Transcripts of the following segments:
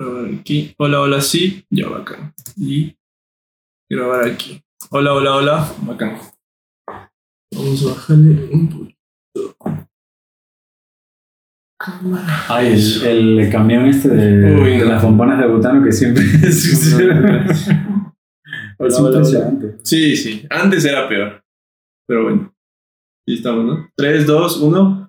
Grabar aquí. Hola, hola, sí. Ya, bacán. Y grabar aquí. Hola, hola, hola. Bacán. Vamos a bajarle un poquito. Cámara. Ay, el, el camión este de, Uy, de no. las bombonas de butano que siempre sucede. es Hola, hola, impresionante. Sí, sí. Antes era peor. Pero bueno. Sí estamos, ¿no? 3, 2, 1.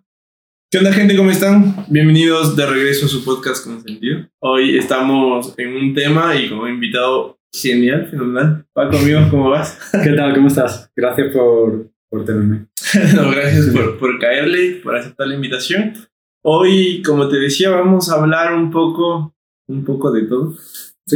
¿Qué onda, gente? ¿Cómo están? Bienvenidos de regreso a su podcast con sentido. Hoy estamos en un tema y como invitado genial, fenomenal. Paco, amigo, ¿cómo vas? ¿Qué tal? ¿Cómo estás? Gracias por, por tenerme. No, gracias por, por caerle, por aceptar la invitación. Hoy, como te decía, vamos a hablar un poco, un poco de todo,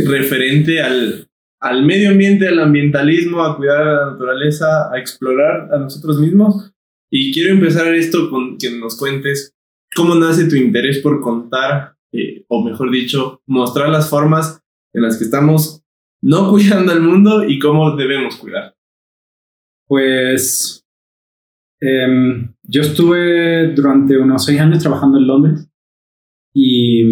referente al, al medio ambiente, al ambientalismo, a cuidar a la naturaleza, a explorar a nosotros mismos. Y quiero empezar esto con que nos cuentes cómo nace tu interés por contar, eh, o mejor dicho, mostrar las formas en las que estamos no cuidando al mundo y cómo debemos cuidar. Pues em, yo estuve durante unos seis años trabajando en Londres y,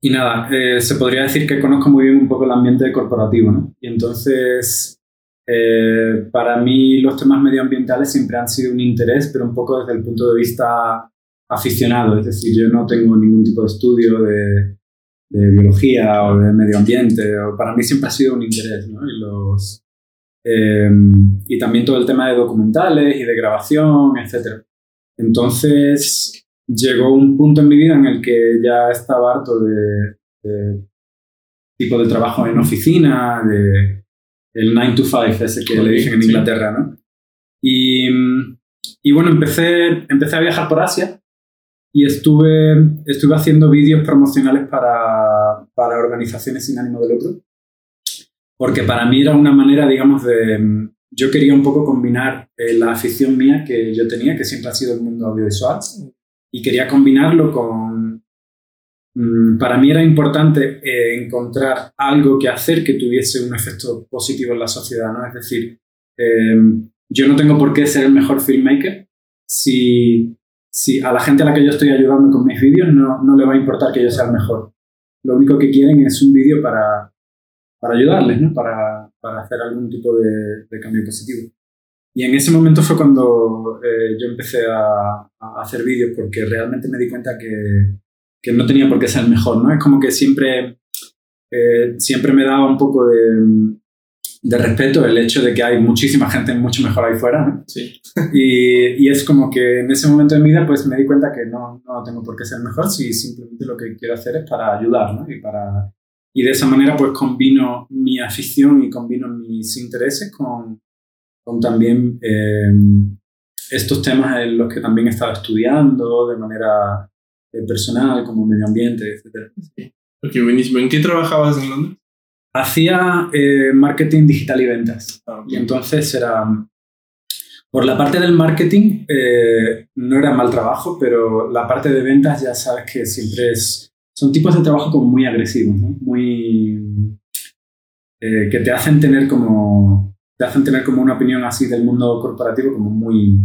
y nada, eh, se podría decir que conozco muy bien un poco el ambiente corporativo, ¿no? Y entonces, eh, para mí los temas medioambientales siempre han sido un interés, pero un poco desde el punto de vista aficionado, es decir, yo no tengo ningún tipo de estudio de, biología o de medio ambiente, o para mí siempre ha sido un interés, ¿no? Y los, eh, y también todo el tema de documentales y de grabación, etc. Entonces llegó un punto en mi vida en el que ya estaba harto de, de tipo de trabajo en oficina, de el 9 to 5, ese que le dicen en. Inglaterra, ¿no? Y, y bueno, empecé, empecé a viajar por Asia y estuve, estuve haciendo vídeos promocionales para, para organizaciones sin ánimo de lucro porque para mí era una manera, digamos, de... Yo quería un poco combinar eh, la afición mía que yo tenía, que siempre ha sido el mundo audiovisual, y quería combinarlo con... mm, Para mí era importante eh, encontrar algo que hacer que tuviese un efecto positivo en la sociedad, ¿no? Es decir, eh, yo no tengo por qué ser el mejor filmmaker si, si a la gente a la que yo estoy ayudando con mis vídeos no, no le va a importar que yo sea el mejor. Lo único que quieren es un vídeo para, para ayudarles, ¿no? para, para hacer algún tipo de, de cambio positivo. Y en ese momento fue cuando eh, yo empecé a, a hacer vídeos porque realmente me di cuenta que, que no tenía por qué ser el mejor, ¿no? Es como que siempre, eh, siempre me daba un poco de, de respeto el hecho de que hay muchísima gente mucho mejor ahí fuera, ¿no? Sí. Y, y es como que en ese momento de mi vida pues me di cuenta que no, no tengo por qué ser mejor si simplemente lo que quiero hacer es para ayudar, ¿no? Y, para, y de esa manera pues combino mi afición y combino mis intereses con, con también eh, estos temas en los que también he estado estudiando de manera personal, como medio ambiente, etc. Ok, buenísimo. ¿En qué trabajabas en Londres? Hacía eh, marketing digital y ventas. Ah. Y entonces era, por la parte del marketing, eh, no era mal trabajo, pero la parte de ventas ya sabes que siempre es, son tipos de trabajo como muy agresivos, ¿no? Muy, eh, que te hacen tener como, te hacen tener como una opinión así del mundo corporativo como muy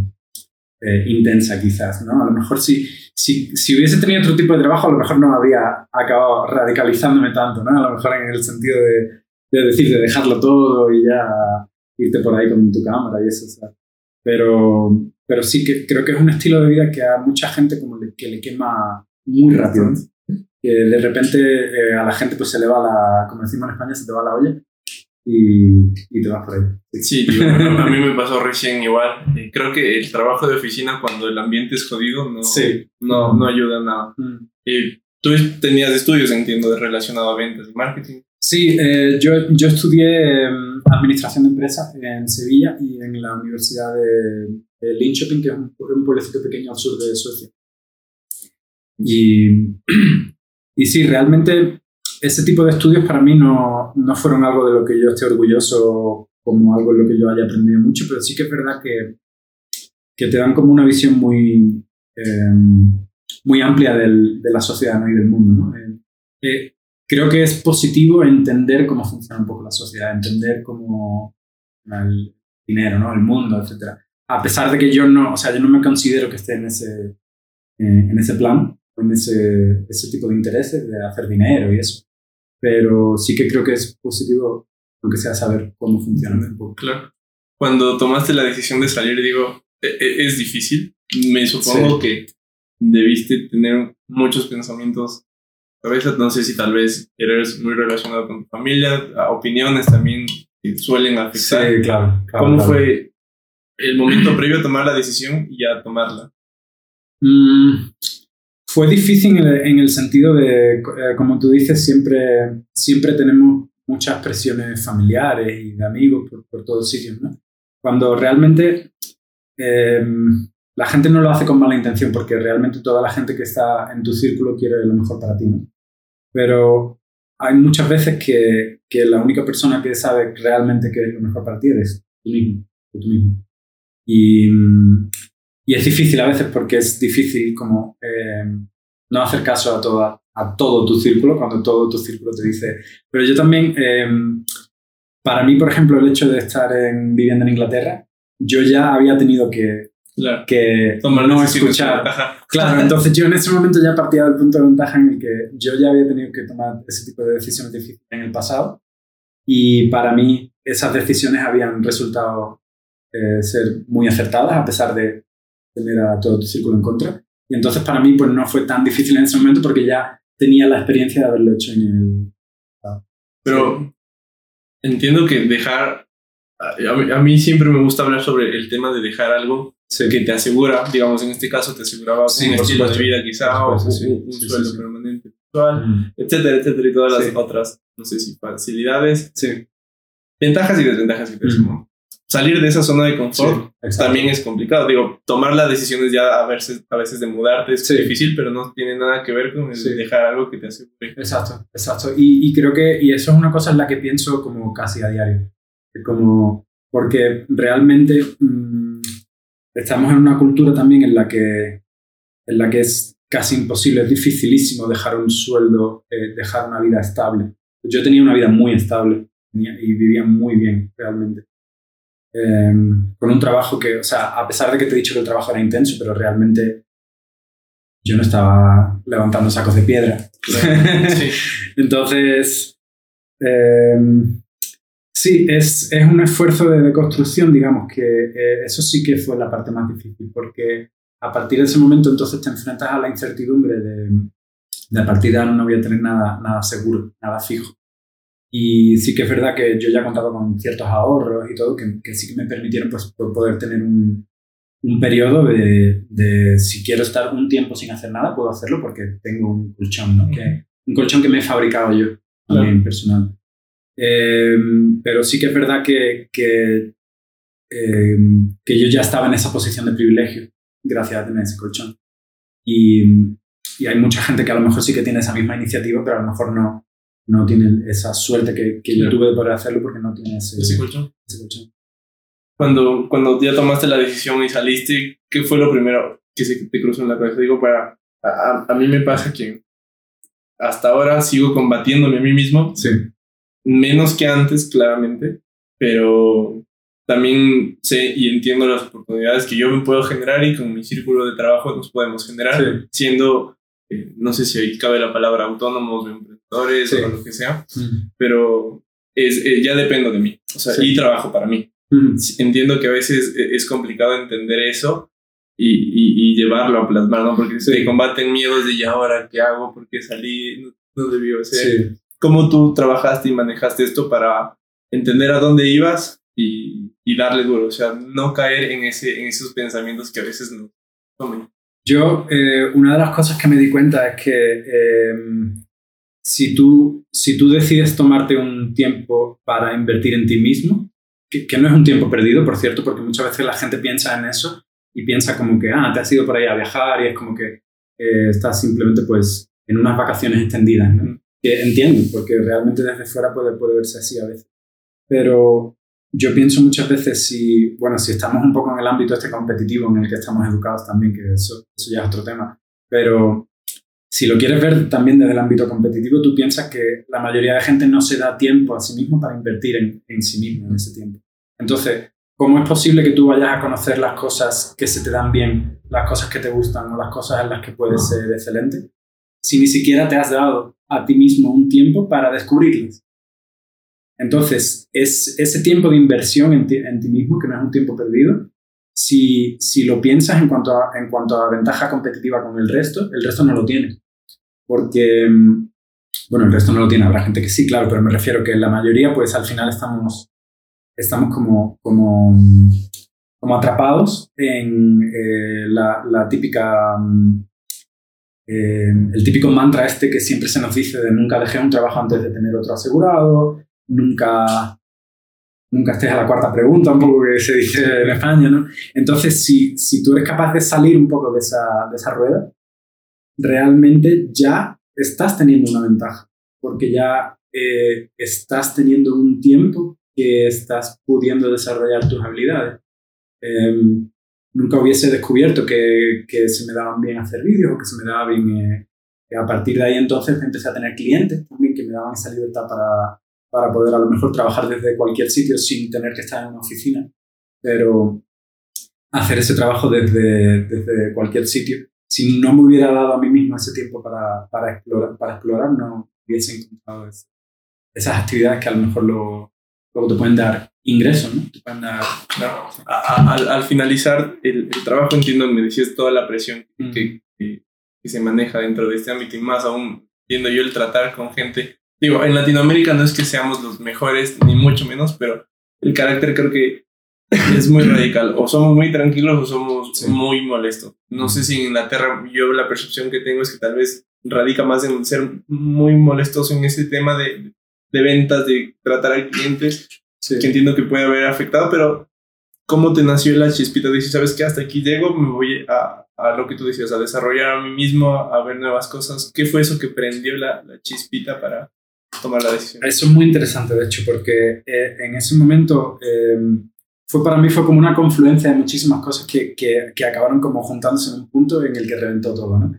eh, intensa quizás, ¿no? A lo mejor si, si, si hubiese tenido otro tipo de trabajo, a lo mejor no habría acabado radicalizándome tanto, ¿no? A lo mejor en el sentido de, de decir, de dejarlo todo y ya irte por ahí con tu cámara y eso, ¿sabes? Pero, pero sí que creo que es un estilo de vida que a mucha gente como le, que le quema muy rápido. Que de repente eh, a la gente pues se le va la, como decimos en España, se te va la olla y, y te vas por ahí. Sí, digo, a mí me pasó recién igual. Eh, Creo que el trabajo de oficina cuando el ambiente es jodido no, Sí. no, no ayuda a nada. Mm. Y tú tenías estudios, entiendo, relacionado a ventas y marketing. Sí, eh, yo, yo estudié em, Administración de Empresas en Sevilla y en la Universidad de, de Linköping, que es un, un pueblecito pequeño al sur de Suecia. Y, y sí, realmente ese tipo de estudios para mí no, no fueron algo de lo que yo esté orgulloso como algo en lo que yo haya aprendido mucho, pero sí que es verdad que, que te dan como una visión muy, em, muy amplia del- de la sociedad ¿no? y del mundo. ¿no? Eh, eh, creo que es positivo entender cómo funciona un poco la sociedad, entender cómo el dinero, ¿no? el mundo, etc. A pesar de que yo no, o sea, yo no me considero que esté en ese, eh, en ese plan, con ese, ese tipo de intereses, de hacer dinero y eso. Pero sí que creo que es positivo, aunque sea saber cómo funciona un poco. Claro. Cuando tomaste la decisión de salir, digo, e, e, es difícil. Me supongo que debiste tener muchos pensamientos. A veces no sé si tal vez eres muy relacionado con tu familia, opiniones también que suelen afectar. Sí, claro. ¿Cómo fue el momento previo a tomar la decisión y a tomarla? Mm, fue difícil en el, sentido de, eh, como tú dices, siempre, siempre tenemos muchas presiones familiares y de amigos por, por todos sitios, ¿no? Cuando realmente em, la gente no lo hace con mala intención, porque realmente toda la gente que está en tu círculo quiere lo mejor para ti, ¿no? Pero hay muchas veces que, que la única persona que sabe realmente qué es lo mejor para ti eres tú mismo, tú mismo. Y, y es difícil a veces porque es difícil como eh, no hacer caso a, toda, a todo tu círculo cuando todo tu círculo te dice... Pero yo también, eh, para mí, por ejemplo, el hecho de estar en, viviendo en Inglaterra, yo ya había tenido que, que no escuchar. Claro, entonces yo en ese momento ya partía del punto de ventaja en el que yo ya había tenido que tomar ese tipo de decisiones difíciles en el pasado. Y para mí esas decisiones habían resultado eh, ser muy acertadas a pesar de tener a todo tu círculo en contra. Y entonces para mí pues no fue tan difícil en ese momento porque ya tenía la experiencia de haberlo hecho en el... Pero entiendo que dejar... A mí, siempre me gusta hablar sobre el tema de dejar algo que te asegura, digamos, en este caso te aseguraba un estilo de vida quizá, o un, sueldo permanente, mm. etcétera, etcétera, y todas las otras, no sé si facilidades, ventajas y desventajas que te mm salir de esa zona de confort también es complicado. Digo, tomar las decisiones ya a veces, a veces de mudarte es difícil, pero no tiene nada que ver con dejar algo que te hace Exacto, exacto. Y, y, creo que, y eso es una cosa en la que pienso como casi a diario. Como, porque realmente mm, estamos en una cultura también en la que, en la que es casi imposible, es dificilísimo dejar un sueldo, eh, dejar una vida estable. Yo tenía una vida muy estable y vivía muy bien realmente. Em, con un trabajo que, o sea, a pesar de que te he dicho que el trabajo era intenso, pero realmente yo no estaba levantando sacos de piedra. Entonces, em, sí, es, es, un esfuerzo de construcción, digamos, que eh, eso sí que fue la parte más difícil, porque a partir de ese momento entonces te enfrentas a la incertidumbre de, de a partir de ahora no voy a tener nada, nada seguro, nada fijo. Y sí que es verdad que yo ya contaba con ciertos ahorros y todo, que, que sí que me permitieron pues, poder tener un, un periodo de, de, si quiero estar un tiempo sin hacer nada, puedo hacerlo porque tengo un colchón, ¿no? que, un colchón que me he fabricado yo también personal. Eh, pero sí que es verdad que, que, eh, que yo ya estaba en esa posición de privilegio gracias a tener ese colchón. Y, y hay mucha gente que a lo mejor sí que tiene esa misma iniciativa, pero a lo mejor no, no tienen esa suerte que, que yo tuve de poder hacerlo porque no tiene ese, ¿Ese colchón. Cuando, cuando ya tomaste la decisión y saliste, ¿qué fue lo primero que se te cruzó en la cabeza? Digo, para, a, a mí me pasa que hasta ahora sigo combatiéndome a mí mismo. Sí. Menos que antes, claramente, pero también sé y entiendo las oportunidades que yo me puedo generar y con mi círculo de trabajo nos podemos generar, siendo, eh, no sé si ahí cabe la palabra autónomos, o lo que sea, pero es, eh, ya dependo de mí, o sea, y trabajo para mí. Entiendo que a veces e, es complicado entender eso y, y, llevarlo a plasmar, ¿no? Porque se combaten miedos de ya ahora qué hago, por qué salí, no, no debió ser. ¿Cómo tú trabajaste y manejaste esto para entender a dónde ibas y, y, darle duro? O sea, no caer en, ese, en esos pensamientos que a veces no tomen. Yo, eh, una de las cosas que me di cuenta es que em, si tú, si tú decides tomarte un tiempo para invertir en ti mismo, que, no es un tiempo perdido, por cierto, porque muchas veces la gente piensa en eso y piensa como que, ah, te has ido por ahí a viajar y es como que eh, estás simplemente pues en unas vacaciones extendidas, entiendo, porque realmente desde fuera puede, puede verse así a veces. Pero yo pienso muchas veces si, bueno, si estamos un poco en el ámbito este competitivo en el que estamos educados también, que eso, eso ya es otro tema, pero si lo quieres ver también desde el ámbito competitivo, tú piensas que la mayoría de gente no se da tiempo a sí mismo para invertir en, en sí mismo en ese tiempo. Entonces, ¿cómo es posible que tú vayas a conocer las cosas que se te dan bien, las cosas que te gustan o las cosas en las que puedes ser excelente, si ni siquiera te has dado a ti mismo un tiempo para descubrirlas? Entonces, es ese tiempo de inversión en ti, en ti mismo, que no es un tiempo perdido, si, si lo piensas en cuanto, a, en cuanto a ventaja competitiva con el resto, el resto no lo tiene. Porque, mm, bueno, el resto no lo tiene, habrá gente que sí, claro, pero me refiero que la mayoría, pues al final estamos, estamos como, como, como atrapados en eh, la, la, típica... Mm, eh, el típico mantra este que siempre se nos dice de nunca dejé un trabajo antes de tener otro asegurado, nunca, nunca estés a la cuarta pregunta, un poco que se dice en España, ¿no? Entonces, si, si tú eres capaz de salir un poco de esa, de esa rueda, realmente ya estás teniendo una ventaja, porque ya eh, estás teniendo un tiempo que estás pudiendo desarrollar tus habilidades. Em, nunca hubiese descubierto que, que, se me daban bien hacer vídeos o que se me daba bien... Eh, a partir de ahí entonces empecé a tener clientes también que me daban esa libertad para, para poder a lo mejor trabajar desde cualquier sitio sin tener que estar en una oficina, pero hacer ese trabajo desde, desde cualquier sitio. Si no me hubiera dado a mí mismo ese tiempo para, para, explorar, para explorar, no hubiese encontrado esas actividades que a lo mejor luego, te pueden dar ingresos, ¿no? Te pueden dar, al, al, finalizar el, el, trabajo, entiendo, me decías toda la presión que, que, que, se maneja dentro de este ámbito y más aún viendo yo el tratar con gente Digo, en Latinoamérica no es que seamos los mejores, ni mucho menos, pero el carácter creo que es muy radical. O somos muy tranquilos o somos muy molestos. No sé si en Inglaterra yo la percepción que tengo es que tal vez radica más en ser muy molestoso en ese tema de, de ventas, de tratar al cliente, que entiendo que puede haber afectado, pero ¿cómo te nació la chispita? Dices, ¿sabes qué? Hasta aquí llego, me voy a, a lo que tú decías, a desarrollar a mí mismo, a ver nuevas cosas. ¿Qué fue eso que prendió la, la chispita para, tomar la decisión. Eso es muy interesante, de hecho, porque eh, en ese momento eh, fue para mí fue como una confluencia de muchísimas cosas que, que, que, acabaron como juntándose en un punto en el que reventó todo, ¿no?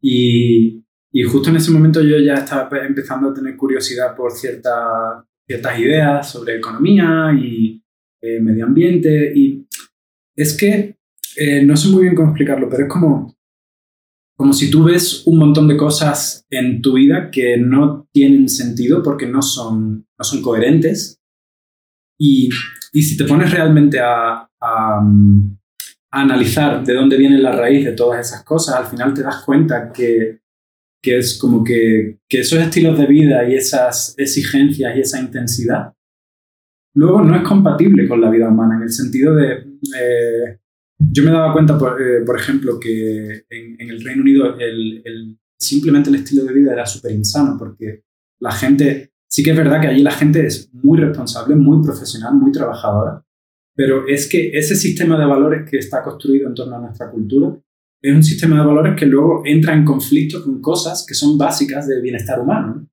Y, y, justo en ese momento yo ya estaba empezando a tener curiosidad por cierta, ciertas ideas sobre economía y eh, medio ambiente y es que no sé muy bien cómo explicarlo, pero es como como si tú ves un montón de cosas en tu vida que no tienen sentido porque no son, no son coherentes. Y, y si te pones realmente a, a, analizar de dónde viene la raíz de todas esas cosas, al final te das cuenta que, que es como que, que, esos estilos de vida y esas exigencias y esa intensidad luego no es compatible con la vida humana en el sentido de eh, yo me daba cuenta, por, eh, por ejemplo, que en, en, el Reino Unido el, el, simplemente el estilo de vida era súper insano, porque la gente, sí que es verdad que allí la gente es muy responsable, muy profesional, muy trabajadora, pero es que ese sistema de valores que está construido en torno a nuestra cultura es un sistema de valores que luego entra en conflicto con cosas que son básicas del bienestar humano.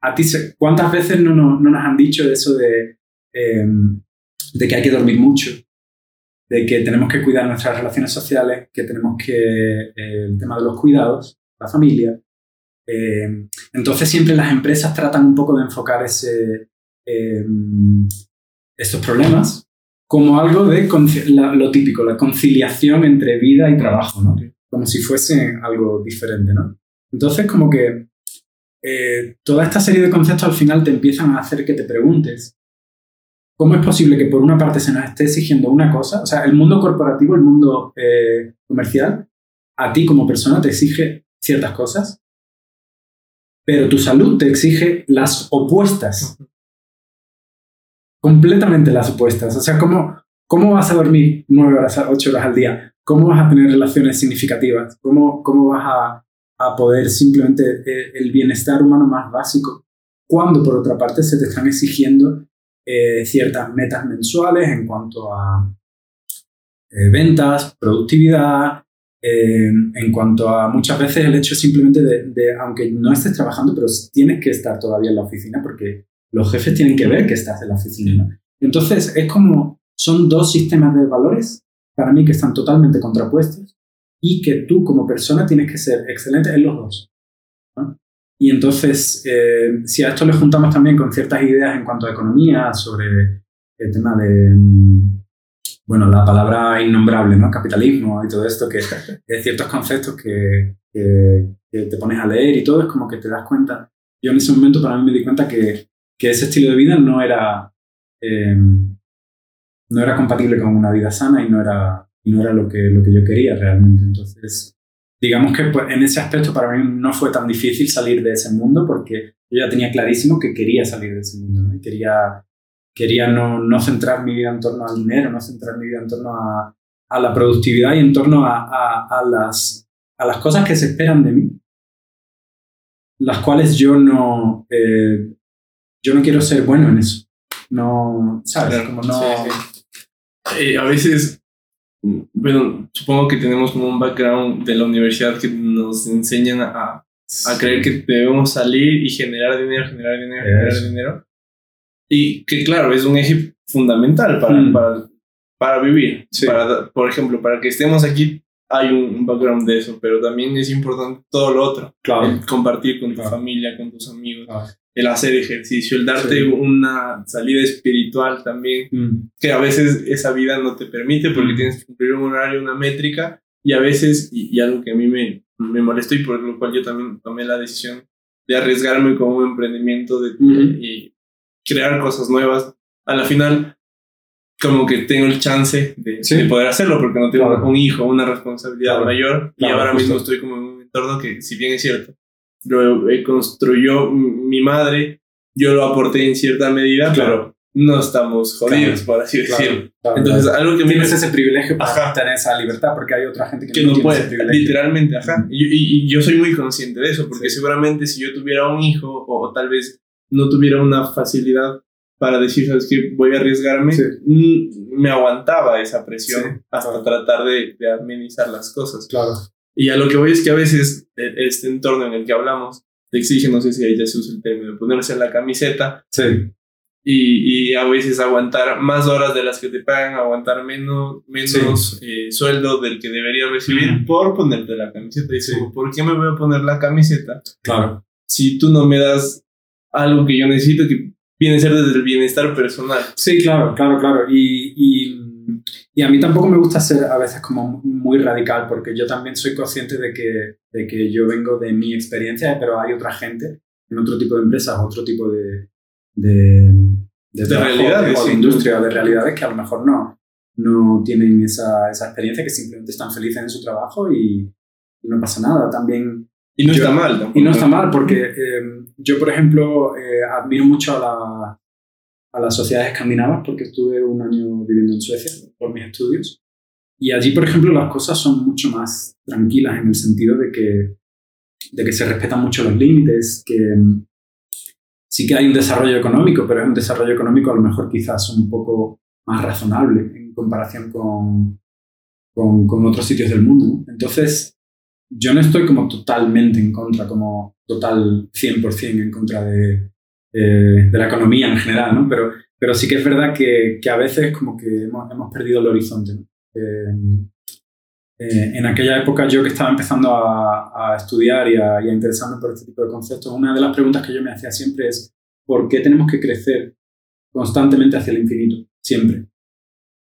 A ti, ¿cuántas veces no, no, no nos han dicho eso de, eh, de que hay que dormir mucho, de que tenemos que cuidar nuestras relaciones sociales, que tenemos que, eh, el tema de los cuidados, la familia. Eh, entonces siempre las empresas tratan un poco de enfocar ese, eh, estos problemas como algo de lo típico, la conciliación entre vida y trabajo, ¿no? Como si fuese algo diferente, ¿no? Entonces como que toda esta serie de conceptos al final te empiezan a hacer que te preguntes ¿Cómo es posible que por una parte se nos esté exigiendo una cosa? O sea, el mundo corporativo, el mundo eh, comercial, a ti como persona te exige ciertas cosas, pero tu salud te exige las opuestas. Completamente las opuestas. O sea, ¿cómo, cómo vas a dormir nueve horas, ocho horas al día? ¿Cómo vas a tener relaciones significativas? ¿Cómo, cómo vas a, a poder simplemente eh, el bienestar humano más básico? Cuando por otra parte se te están exigiendo eh, ciertas metas mensuales en cuanto a eh, ventas, productividad, eh, en cuanto a muchas veces el hecho simplemente de, aunque no estés trabajando, pero tienes que estar todavía en la oficina porque los jefes tienen que ver que estás en la oficina. Entonces, es como, son dos sistemas de valores para mí que están totalmente contrapuestos y que tú como persona tienes que ser excelente en los dos. Y entonces, eh, si a esto le juntamos también con ciertas ideas en cuanto a economía, sobre el tema de, mm, bueno, la palabra innombrable, ¿no? Capitalismo y todo esto, que es ciertos conceptos que, que, te pones a leer y todo, es como que te das cuenta. Yo en ese momento para mí me di cuenta que, que ese estilo de vida no era, em, no era compatible con una vida sana y no era, y no era lo, que, lo que yo quería realmente. Entonces, digamos que pues, en ese aspecto para mí no fue tan difícil salir de ese mundo porque yo ya tenía clarísimo que quería salir de ese mundo, ¿no? Y quería quería no, no, centrar mi vida en torno al dinero, no centrar mi vida en torno a, a la productividad y en torno a, a, a, las, a las cosas que se esperan de mí, las cuales yo no, eh, yo no quiero ser bueno en eso. No, ¿sabes? Como no... Eh, a veces, bueno, supongo que tenemos como un background de la universidad que nos enseñan a, a creer que debemos salir y generar dinero, generar dinero, generar dinero y que claro, es un eje fundamental para, mm. para, para, vivir. Para, por ejemplo, para que estemos aquí hay un background de eso, pero también es importante todo lo otro. Claro. compartir con tu familia, con tus amigos, el hacer ejercicio, el darte una salida espiritual también, mm. que a veces esa vida no te permite porque mm. tienes que cumplir un horario, una métrica, y a veces, y, algo que a mí me, me molestó y por lo cual yo también tomé la decisión de arriesgarme con un emprendimiento de, y crear cosas nuevas. A la final, como que tengo el chance de, poder hacerlo porque no tengo un hijo, una responsabilidad mayor y ahora mismo estoy como en un entorno que, si bien es cierto, lo construyó mi madre, yo lo aporté en cierta medida, pero no estamos jodidos, por así decirlo. Entonces, algo que tienes ese privilegio para tener esa libertad, porque hay otra gente que, no, puede, literalmente, ajá. Y, y, yo soy muy consciente de eso, porque seguramente si yo tuviera un hijo o, o tal vez no tuviera una facilidad para decir, ¿sabes qué? Voy a arriesgarme, mm, me aguantaba esa presión hasta tratar de, de, administrar las cosas. Claro. Y a lo que voy es que a veces e, este entorno en el que hablamos te exige, no sé si ahí ya se usa el término, ponerse la camiseta. Sí. Y, y, a veces aguantar más horas de las que te pagan, aguantar menos, menos eh, sueldo del que deberías recibir por ponerte la camiseta. Y digo, ¿por qué me voy a poner la camiseta? Claro. Si tú no me das algo que yo necesito que viene a ser desde el bienestar personal. Sí, claro, claro, claro. Y, y, y, a mí tampoco me gusta ser a veces como muy radical porque yo también soy consciente de que, de que yo vengo de mi experiencia, pero hay otra gente en otro tipo de empresas, otro tipo de, de, de, de realidades, o de industria, de realidades que a lo mejor no, no tienen esa, esa experiencia, que simplemente están felices en su trabajo y no pasa nada. También y no está mal. Y no está mal, porque eh, yo, por ejemplo, eh, admiro mucho a, la, a las sociedades escandinavas, porque estuve un año viviendo en Suecia por mis estudios. Y allí, por ejemplo, las cosas son mucho más tranquilas en el sentido de que, de que se respetan mucho los límites, que mm, sí que hay un desarrollo económico, pero es un desarrollo económico a lo mejor quizás un poco más razonable en comparación con, con, con otros sitios del mundo. Entonces, yo no estoy como totalmente en contra, como total 100% en contra de, de, la economía en general, ¿no? Pero, pero sí que es verdad que, que a veces como que hemos, hemos perdido el horizonte, ¿no? Eh, eh, en aquella época yo que estaba empezando a, estudiar y a, interesarme por este tipo de conceptos, una de las preguntas que yo me hacía siempre es ¿por qué tenemos que crecer constantemente hacia el infinito? Siempre.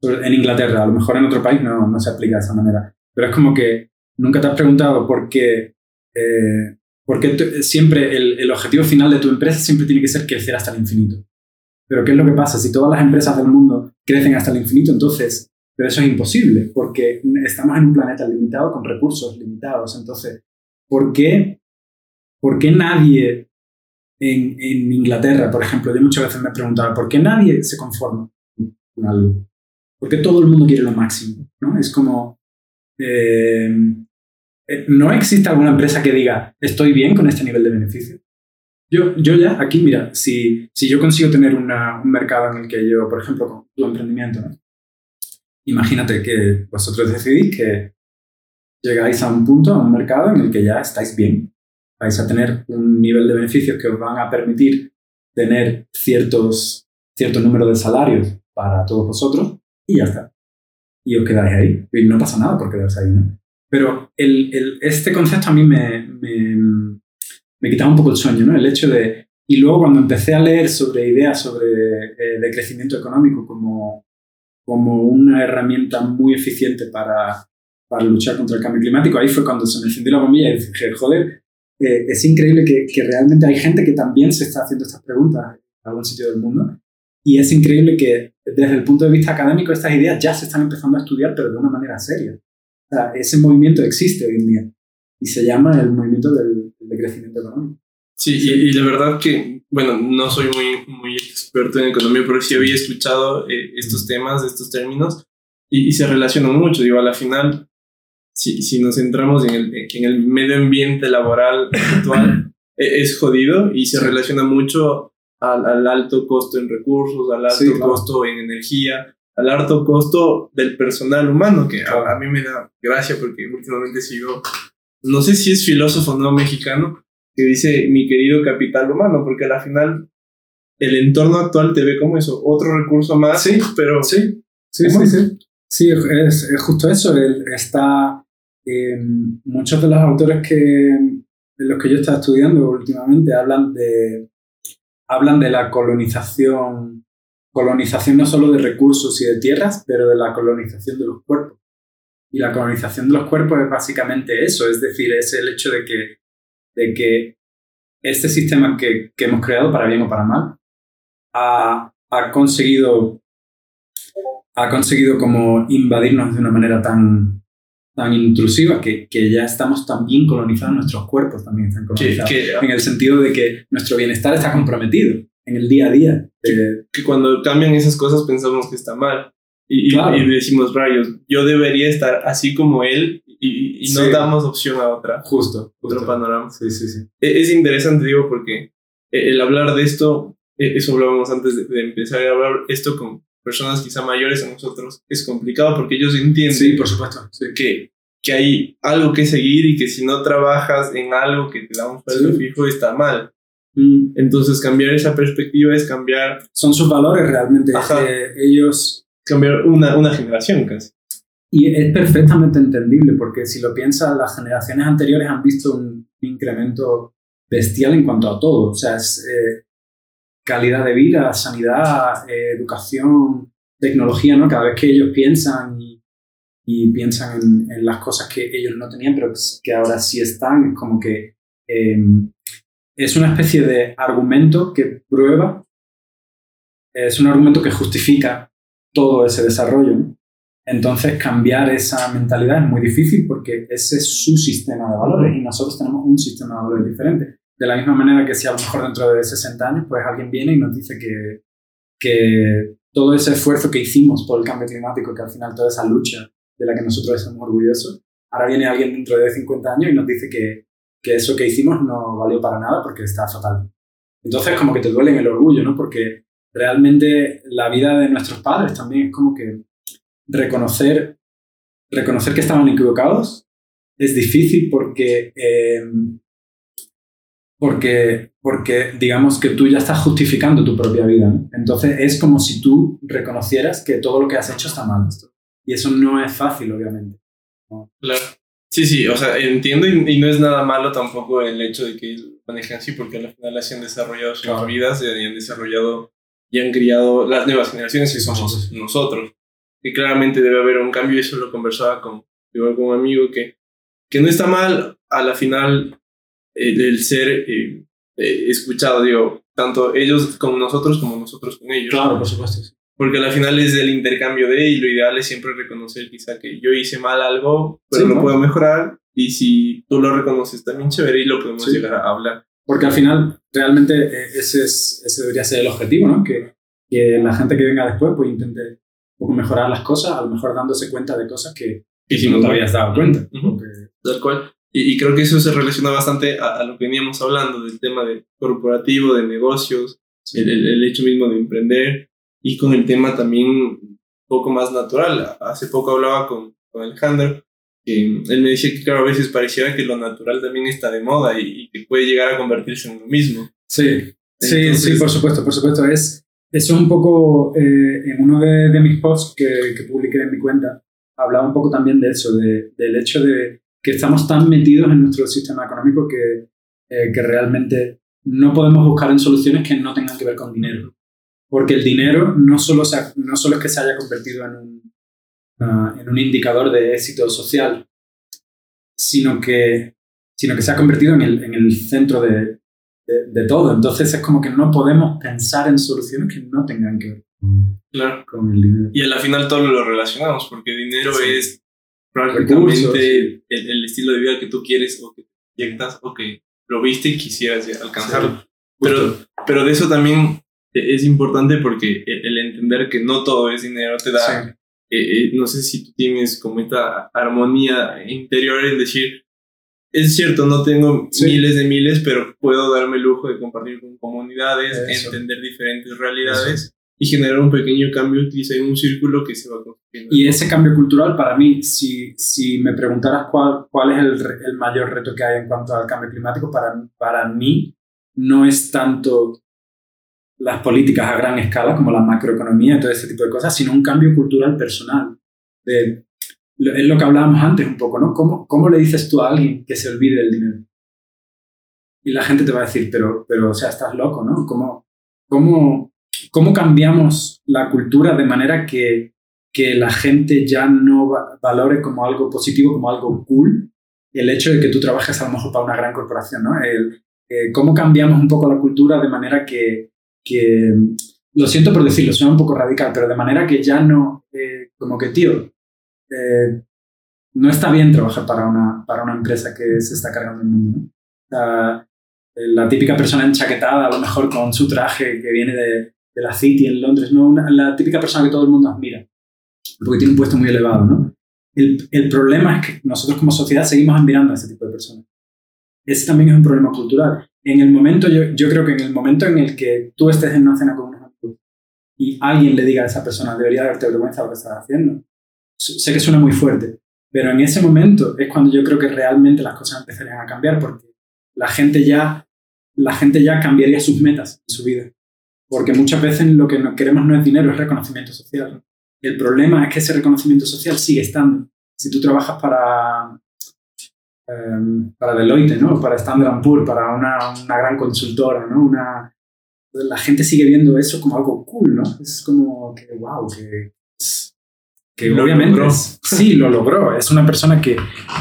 En Inglaterra, a lo mejor en otro país no, no se aplica de esa manera, pero es como que Nunca te has preguntado por qué, eh, por qué siempre el, objetivo final de tu empresa siempre tiene que ser crecer hasta el infinito. Pero ¿qué es lo que pasa? Si todas las empresas del mundo crecen hasta el infinito, entonces, pero eso es imposible, porque estamos en un planeta limitado con recursos limitados. Entonces, ¿por qué, por qué nadie en, Inglaterra, por ejemplo, yo muchas veces me he preguntado, ¿por qué nadie se conforma con algo? ¿Por qué todo el mundo quiere lo máximo? ¿no? Es como... Eh, eh, no existe alguna empresa que diga, estoy bien con este nivel de beneficio. Yo, yo ya, aquí, mira, si, si yo consigo tener un mercado en el que yo, por ejemplo, con tu emprendimiento, imagínate que vosotros decidís que llegáis a un punto, a un mercado en el que ya estáis bien. Vais a tener un nivel de beneficios que os van a permitir tener ciertos, cierto número de salarios para todos vosotros y ya está. Y os quedáis ahí. Y no pasa nada por quedarse ahí, ¿no? Pero el, el, este concepto a mí me, me, me, quitaba un poco el sueño, ¿no? El hecho de... Y luego cuando empecé a leer sobre ideas sobre, eh, de crecimiento económico como, como una herramienta muy eficiente para, para luchar contra el cambio climático. Ahí fue cuando se me encendió la bombilla y dije, joder, eh, es increíble que, que, realmente hay gente que también se está haciendo estas preguntas en algún sitio del mundo. Y es increíble que desde el punto de vista académico estas ideas ya se están empezando a estudiar, pero de una manera seria. O sea, ese movimiento existe hoy en día y se llama el movimiento del, del crecimiento económico. Sí, y, y, la verdad que, bueno, no soy muy, muy experto en economía, pero sí había escuchado eh, estos temas, estos términos, y, y, se relacionan mucho. Digo, a la final, si, si nos centramos en el, en el medio ambiente laboral actual, e, es jodido y se relaciona mucho al, al, alto costo en recursos, al alto sí, claro. costo en energía, al alto costo del personal humano, que a, a, mí me da gracia porque últimamente sigo, no sé si es filósofo no mexicano, que dice mi querido capital humano, porque al final el entorno actual te ve como eso, otro recurso más, sí, pero... Sí, sí, sí, sí. Sí, es, es justo eso. Él está. Eh, muchos de los autores que, de los que yo estaba estudiando últimamente hablan de, hablan de la colonización, colonización no solo de recursos y de tierras, pero de la colonización de los cuerpos. Y la colonización de los cuerpos es básicamente eso, es decir, es el hecho de que, de que este sistema que, que hemos creado, para bien o para mal, ha, ha conseguido ha conseguido como invadirnos de una manera tan, tan intrusiva que, que ya estamos tan bien colonizados, nuestros cuerpos también están colonizados, que, en el sentido de que nuestro bienestar está comprometido en el día a día. Que, que cuando cambian esas cosas pensamos que está mal. Y, claro. y, decimos, rayos, yo debería estar así como él y, y no sí. damos opción a otra. Justo, justo. Otro panorama. Sí, sí, sí. Es, es interesante, digo, porque el hablar de esto, e, eso hablábamos antes de, de empezar a hablar esto con, personas quizá mayores a nosotros, es complicado porque ellos entienden sí, por supuesto. Que, que hay algo que seguir y que si no trabajas en algo que te da un sueldo sí. fijo está mal. Mm. Entonces cambiar esa perspectiva es cambiar... Son sus valores realmente. Eh, ellos... Cambiar una, una generación casi. Y es perfectamente entendible porque si lo piensas, las generaciones anteriores han visto un incremento bestial en cuanto a todo. O sea, es, eh, calidad de vida, sanidad, eh, educación, tecnología, ¿no? Cada vez que ellos piensan y, y piensan en, en, las cosas que ellos no tenían, pero que ahora sí están, es como que eh, es una especie de argumento que prueba, es un argumento que justifica todo ese desarrollo. Entonces, cambiar esa mentalidad es muy difícil porque ese es su sistema de valores y nosotros tenemos un sistema de valores diferente. De la misma manera que si a lo mejor dentro de 60 años, pues alguien viene y nos dice que, que todo ese esfuerzo que hicimos por el cambio climático, que al final toda esa lucha de la que nosotros estamos orgullosos, ahora viene alguien dentro de 50 años y nos dice que, que eso que hicimos no valió para nada porque está fatal. Entonces como que te duele en el orgullo, ¿no? Porque realmente la vida de nuestros padres también es como que reconocer, reconocer que estaban equivocados es difícil porque eh, porque, porque digamos que tú ya estás justificando tu propia vida. ¿no? Entonces es como si tú reconocieras que todo lo que has hecho está mal. Y eso no es fácil, obviamente. ¿no? Claro. Sí, sí, o sea, entiendo y, y, no es nada malo tampoco el hecho de que manejen así, porque al final así han desarrollado sus claro. vidas y han desarrollado y han criado las nuevas generaciones que somos sí. nosotros. Y claramente debe haber un cambio, y eso lo conversaba con, con un amigo, que, que no está mal a la final el, el ser eh, eh, escuchado, digo, tanto ellos con nosotros como nosotros con ellos. Claro, por supuesto. Porque al final es el intercambio de, y lo ideal es siempre reconocer quizá que yo hice mal algo, pero sí, lo ¿no? puedo mejorar, y si tú lo reconoces también chévere y lo podemos sí. llegar a hablar. Porque al final, realmente eh, ese, es, ese debería ser el objetivo, ¿no? Que, que la gente que venga después pues intente un poco mejorar las cosas, a lo mejor dándose cuenta de cosas que, que si no te habías dado cuenta. Uh -huh. Porque... Tal cual. Y, y, creo que eso se relaciona bastante a, a, lo que veníamos hablando del tema de corporativo, de negocios, sí. el, el, el, hecho mismo de emprender y con el tema también un poco más natural. Hace poco hablaba con, con Alejandro que él me decía que claro, a veces pareciera que lo natural también está de moda y, y que puede llegar a convertirse en lo mismo. Sí, Entonces, sí, sí, por supuesto, por supuesto. Es, eso un poco, eh, en uno de, de mis posts que, que, publiqué en mi cuenta, hablaba un poco también de eso, de, del hecho de que estamos tan metidos en nuestro sistema económico que, eh, que realmente no podemos buscar en soluciones que no tengan que ver con dinero. Porque el dinero no solo, no solo es que se haya convertido en un, ah, en un indicador de éxito social, sino que, sino que se ha convertido en el, en el centro de, de, todo. Entonces es como que no podemos pensar en soluciones que no tengan que ver con el dinero. Y al final todo lo relacionamos, porque dinero es prácticamente el, estilo de vida que tú quieres o que proyectas o que lo viste y quisieras alcanzarlo. pero, pero de eso también es importante porque el, entender que no todo es dinero te da, eh, eh, no sé si tú tienes como esta armonía interior en decir, es cierto, no tengo miles de miles, pero puedo darme el lujo de compartir con comunidades, entender diferentes realidades y generar un pequeño cambio, utilizar un círculo que se va construyendo. Y ese cambio cultural, para mí, si, si me preguntaras cuál, cuál es el, el mayor reto que hay en cuanto al cambio climático, para, para mí no es tanto las políticas a gran escala, como la macroeconomía todo ese tipo de cosas, sino un cambio cultural personal. De, es lo que hablábamos antes un poco, ¿no? ¿Cómo, ¿Cómo le dices tú a alguien que se olvide del dinero? Y la gente te va a decir, pero, pero o sea, estás loco, ¿no? ¿Cómo, cómo, cómo cambiamos la cultura de manera que, que la gente ya no valore como algo positivo, como algo cool, el hecho de que tú trabajes a lo mejor para una gran corporación, ¿no? El, eh, ¿Cómo cambiamos un poco la cultura de manera que, que, lo siento por decirlo, suena un poco radical, pero de manera que ya no, eh, como que, tío, eh, no está bien trabajar para una, para una empresa que se está cargando el mundo. ¿no? la típica persona enchaquetada, a lo mejor con su traje que viene de, de la City en Londres, ¿no? la típica persona que todo el mundo admira, porque tiene un puesto muy elevado. ¿no? El, el problema es que nosotros como sociedad seguimos admirando a ese tipo de personas. Ese también es un problema cultural en el momento, yo, yo creo que en el momento en el que tú estés en una cena con unos amigos y alguien le diga a esa persona, debería darte vergüenza lo que estás haciendo, sé que suena muy fuerte, pero en ese momento es cuando yo creo que realmente las cosas empezarían a cambiar porque la gente ya, la gente ya cambiaría sus metas en su vida. Porque muchas veces lo que queremos no es dinero, es reconocimiento social. El problema es que ese reconocimiento social sigue estando. Si tú trabajas para, Em, para Deloitte, ¿no? para Standard Poor's, para una, una, gran consultora. ¿no? Una, la gente sigue viendo eso como algo cool, ¿no? Es como que, wow, que, que obviamente sí, lo logró. Es una persona que,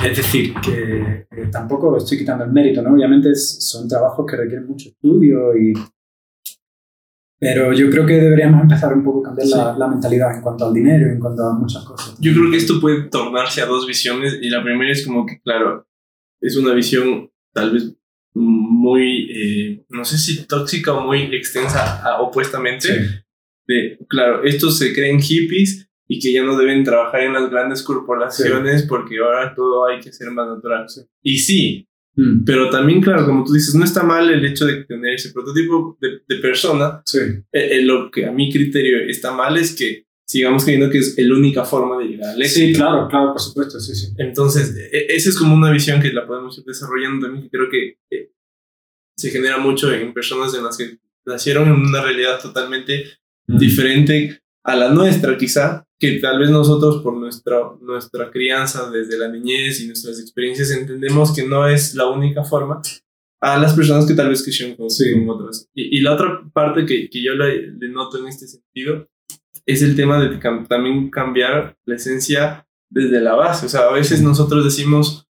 es decir, que, tampoco estoy quitando el mérito, ¿no? Obviamente son trabajos que requieren mucho estudio y... Pero yo creo que deberíamos empezar un poco a cambiar la, la, mentalidad en cuanto al dinero, en cuanto a muchas cosas. Yo creo que esto puede tornarse a dos visiones y la primera es como que, claro, es una visión tal vez muy, eh, no sé si tóxica o muy extensa opuestamente. De, claro, estos se creen hippies y que ya no deben trabajar en las grandes corporaciones porque ahora todo hay que ser más natural. Y sí, mm. pero también, claro, como tú dices, no está mal el hecho de tener ese prototipo de, de persona. Eh, eh, lo que a mi criterio está mal es que sigamos creyendo que es la única forma de llegar al éxito. Sí, claro, claro, por supuesto, sí, sí. Entonces, e, e, esa es como una visión que la podemos ir desarrollando también, que creo que eh, se genera mucho en personas en las que nacieron en una realidad totalmente diferente a la nuestra, quizá, que tal vez nosotros por nuestra, nuestra crianza desde la niñez y nuestras experiencias entendemos que no es la única forma a las personas que tal vez crecieron con, otras. Y, la otra parte que, que yo le, le noto en este sentido es el tema de también cambiar la esencia desde la base. O sea, a veces nosotros decimos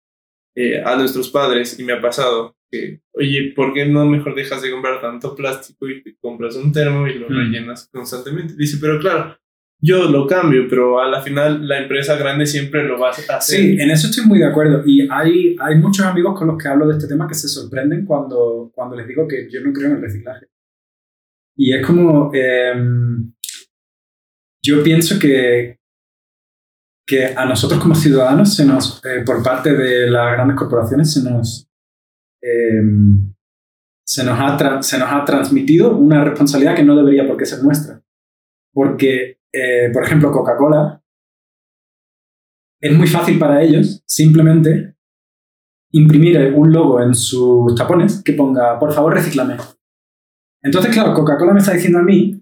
eh, a nuestros padres, y me ha pasado, que, oye, ¿por qué no mejor dejas de comprar tanto plástico y te compras un termo y lo mm. rellenas constantemente? Dice, pero claro, yo lo cambio, pero a la final la empresa grande siempre lo va a hacer. Sí, en eso estoy muy de acuerdo. Y hay, hay muchos amigos con los que hablo de este tema que se sorprenden cuando, cuando les digo que yo no creo en el reciclaje. Y es como, em, yo pienso que, que a nosotros como ciudadanos, se nos, eh, por parte de las grandes corporaciones, se nos, em, se, nos ha se nos ha transmitido una responsabilidad que no debería por qué ser nuestra. Porque, eh, por ejemplo, Coca-Cola, es muy fácil para ellos simplemente imprimir un logo en sus tapones que ponga, por favor, reciclame. Entonces, claro, Coca-Cola me está diciendo a mí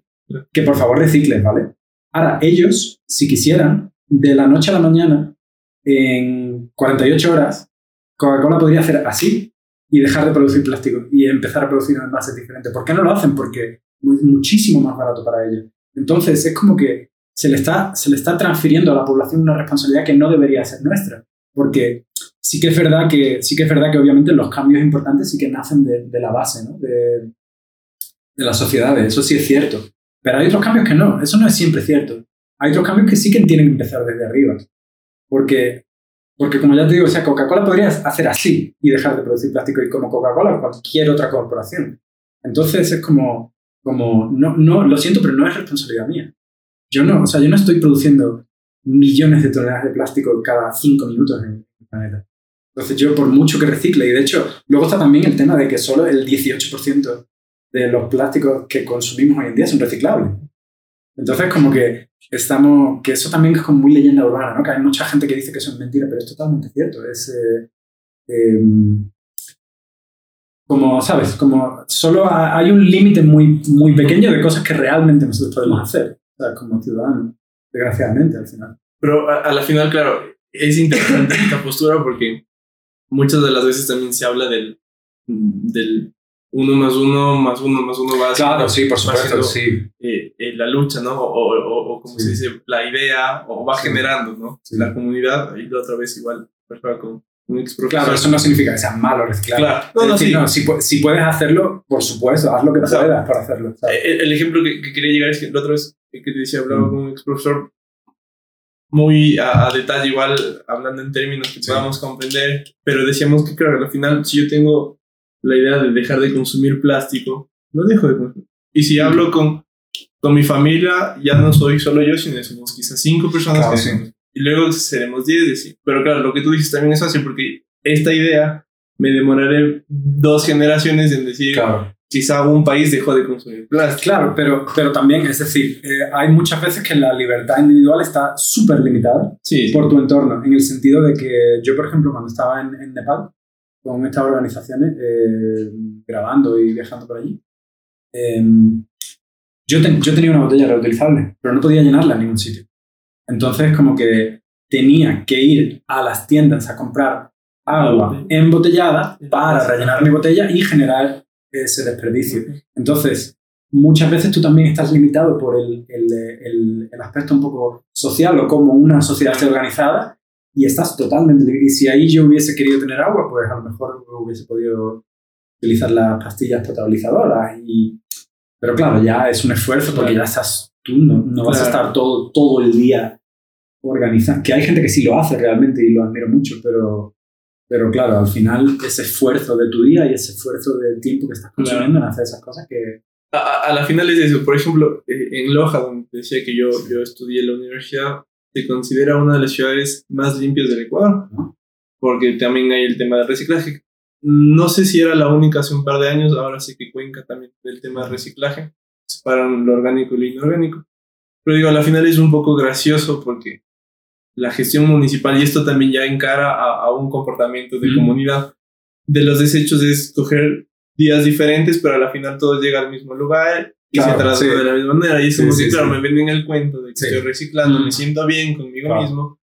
que por favor recicle, ¿vale? Ahora, ellos, si quisieran, de la noche a la mañana, en 48 horas, Coca-Cola podría hacer así y dejar de producir plástico y empezar a producir envases diferentes. ¿Por qué no lo hacen? Porque muchísimo más barato para ellos. Entonces es como que se le, está, se le está transfiriendo a la población una responsabilidad que no debería ser nuestra. Porque sí que es verdad que, sí que, es verdad que obviamente los cambios importantes sí que nacen de, la base, de, de las sociedades, eso sí es cierto. Pero hay otros cambios que no, eso no es siempre cierto. Hay otros cambios que sí que tienen que empezar desde arriba. Porque, porque como ya te digo, o sea, Coca-Cola podría hacer así y dejar de producir plástico y como Coca-Cola o cualquier otra corporación. Entonces es como, como no, no, lo siento, pero no es responsabilidad mía. Yo no, o sea, yo no estoy produciendo millones de toneladas de plástico cada cinco minutos en el planeta. Entonces yo por mucho que recicle, y de hecho luego está también el tema de que solo el 18% de los plásticos que consumimos hoy en día son reciclables. Entonces como que estamos, que eso también es como muy leyenda urbana, ¿no? Que hay mucha gente que dice que eso es mentira, pero es totalmente cierto. Es, eh, em, como, ¿sabes? Como solo hay un límite muy, muy pequeño de cosas que realmente nosotros podemos hacer, o sea, como ciudadanos, desgraciadamente al final. Pero a, la final, claro, es interesante esta postura porque muchas de las veces también se habla del, del uno más uno más uno más uno va Claro, sí, por supuesto, sí. Eh, eh, la lucha, ¿no? O, o, como se dice, la idea, o va generando, ¿no? La comunidad, y la otra vez igual, con un ex Claro, eso no significa que sea malo reciclar. Claro, no, no, sí. no si, si, puedes hacerlo, por supuesto, haz lo que puedas para hacerlo. El, el, ejemplo que, quería llegar es que la otra vez que te decía, hablaba mm. con un ex profesor muy a, detalle, igual hablando en términos que podamos comprender, pero decíamos que, claro, al final, si yo tengo la idea de dejar de consumir plástico, no dejo de consumir. Y si hablo con, con mi familia, ya no soy solo yo, sino somos quizás cinco personas. que Y luego seremos diez. Pero claro, lo que tú dices también es fácil porque esta idea me demoraré dos generaciones en decir, claro. quizá un país dejó de consumir plástico. Claro, pero, pero también, es decir, eh, hay muchas veces que la libertad individual está súper limitada sí, por tu entorno, en el sentido de que yo, por ejemplo, cuando estaba en, en Nepal, con estas organizaciones, eh, grabando y viajando por allí. Em, yo, yo tenía una botella reutilizable, pero no podía llenarla en ningún sitio. Entonces, como que tenía que ir a las tiendas a comprar agua embotellada para rellenar mi botella y generar ese desperdicio. Entonces, muchas veces tú también estás limitado por el, el, el, el aspecto un poco social o cómo una sociedad está organizada y estás totalmente... Y si ahí yo hubiese querido tener agua, pues a lo mejor hubiese podido utilizar las pastillas potabilizadoras. Y, pero claro, ya es un esfuerzo porque ya estás, tú no, no vas a estar todo, todo el día organizando. Que hay gente que sí lo hace realmente y lo admiro mucho, pero, pero claro, al final ese esfuerzo de tu día y ese esfuerzo del tiempo que estás consumiendo en hacer esas cosas que... A, a, la final es eso. Por ejemplo, eh, en Loja, donde decía que yo, yo estudié en la universidad, se considera una de las ciudades más limpias del Ecuador, porque también hay el tema del reciclaje. No sé si era la única hace un par de años, ahora sí que Cuenca también el tema del reciclaje, separan lo orgánico y lo inorgánico. Pero digo, al final es un poco gracioso porque la gestión municipal, y esto también ya encara a, un comportamiento de comunidad, de los desechos es coger días diferentes, pero al final todo llega al mismo lugar y se trata de la misma manera. Y es como que, claro, me venden el cuento de que estoy reciclando, me siento bien conmigo mismo,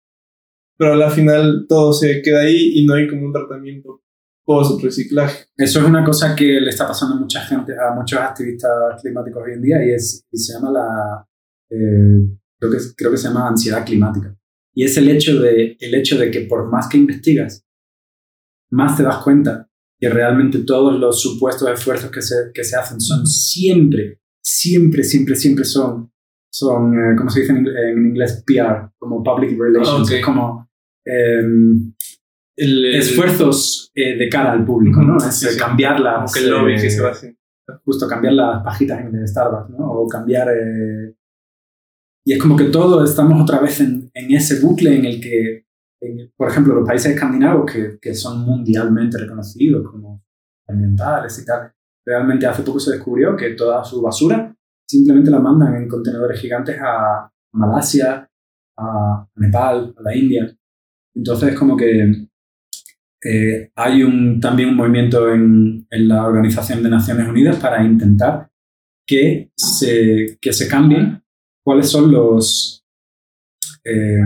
pero al final todo se queda ahí y no hay como un tratamiento post-reciclaje. Eso es una cosa que le está pasando a mucha gente, a muchos activistas climáticos hoy en día y, es, y se llama la, eh, creo, que, creo que se llama ansiedad climática. Y es el hecho, de, el hecho de que por más que investigas, más te das cuenta que realmente todos los supuestos esfuerzos que se, que se hacen son siempre siempre, siempre, siempre son, son eh, como se dice en, inglés, PR, como Public Relations, como em, esfuerzos eh, de cara al público, ¿no? Es cambiar las... el lobby que se va Justo, cambiar las pajitas en Starbucks, ¿no? O cambiar... Eh, y es como que todos estamos otra vez en, en ese bucle en el que, por ejemplo, los países escandinavos que, que son mundialmente reconocidos como ambientales y tal, Realmente hace poco se descubrió que toda su basura simplemente la mandan en contenedores gigantes a Malasia, a Nepal, a la India. Entonces, como que eh, hay un, también un movimiento en, en, la Organización de Naciones Unidas para intentar que se, que se cambien cuáles son los, eh,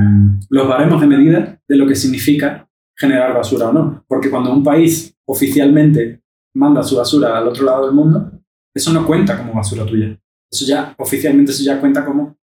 los baremos de medida de lo que significa generar basura o no. Porque cuando un país oficialmente manda su basura al otro lado del mundo, eso no cuenta como basura tuya. Eso ya, oficialmente, eso ya cuenta como,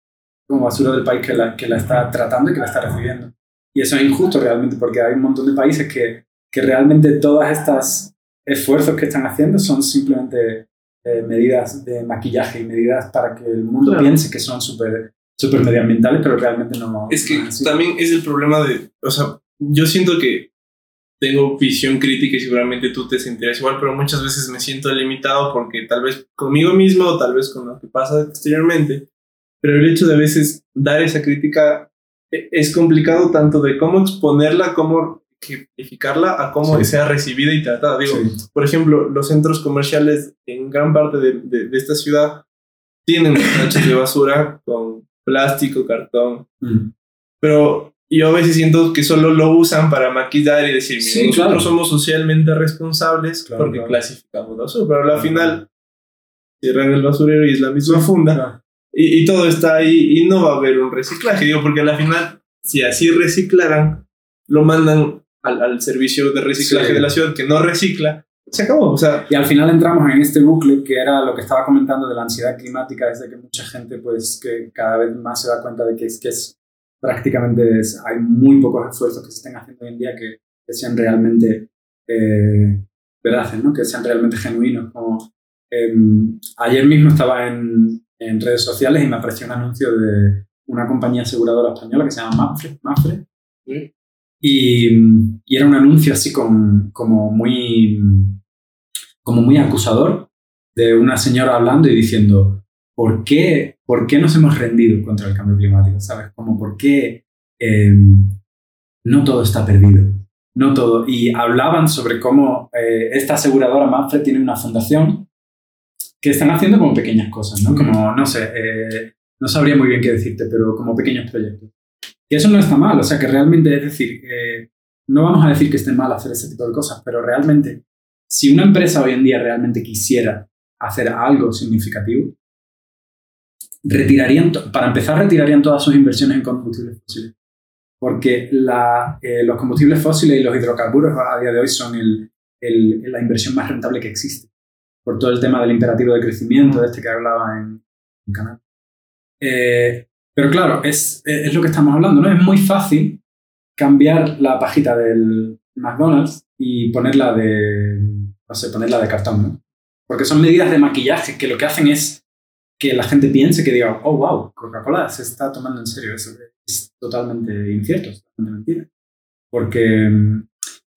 como basura del país que la, que la está tratando y que la está recibiendo. Y eso es injusto realmente porque hay un montón de países que, que realmente todas estas esfuerzos que están haciendo son simplemente eh, medidas de maquillaje y medidas para que el mundo piense que son súper super medioambientales, pero realmente no. Es que también es el problema de, o sea, yo siento que tengo visión crítica y seguramente tú te sentirás igual, pero muchas veces me siento limitado porque tal vez conmigo mismo o tal vez con lo que pasa exteriormente, pero el hecho de a veces dar esa crítica e, es complicado tanto de cómo exponerla, cómo ejemplificarla a cómo sea recibida y tratada. Digo, por ejemplo, los centros comerciales en gran parte de, de, esta ciudad tienen tachos de basura con plástico, cartón, mm. pero yo a veces siento que solo lo usan para maquillar y decir, nosotros somos socialmente responsables porque clasificamos basura, pero al final cierran el basurero y es la misma funda y, y, todo está ahí y no va a haber un reciclaje, digo, porque al final, si así reciclaran, lo mandan al, al servicio de reciclaje de la ciudad que no recicla, se acabó. O sea, y al final entramos en este bucle que era lo que estaba comentando de la ansiedad climática, es de que mucha gente, pues, que cada vez más se da cuenta de que es, que es prácticamente es, hay muy pocos esfuerzos que se estén haciendo hoy en día que, que sean realmente eh, veraces, ¿no? que sean realmente genuinos. Como, em, ayer mismo estaba en, en, redes sociales y me apareció un anuncio de una compañía aseguradora española que se llama Mafre, Mafre y, y, era un anuncio así con, como, muy, como muy acusador de una señora hablando y diciendo, ¿por qué, por qué nos hemos rendido contra el cambio climático? ¿Sabes? Como por qué em, no todo está perdido. No todo. Y hablaban sobre cómo eh, esta aseguradora Manfred tiene una fundación que están haciendo como pequeñas cosas, ¿no? Como, no sé, eh, no sabría muy bien qué decirte, pero como pequeños proyectos. Y eso no está mal, o sea que realmente, es decir, eh, no vamos a decir que esté mal hacer ese tipo de cosas, pero realmente, si una empresa hoy en día realmente quisiera hacer algo significativo, retirarían, para empezar, retirarían todas sus inversiones en combustibles fósiles. Porque la, eh, los combustibles fósiles y los hidrocarburos a día de hoy son la inversión más rentable que existe. Por todo el tema del imperativo de crecimiento, de este que hablaba en el canal. Eh, pero claro, es, es, lo que estamos hablando, ¿no? Es muy fácil cambiar la pajita del McDonald's y ponerla de, no ponerla de cartón, ¿no? Porque son medidas de maquillaje que lo que hacen es que la gente piense que diga, oh, wow, Coca-Cola se está tomando en serio. Eso es totalmente incierto, es totalmente mentira. Porque mm,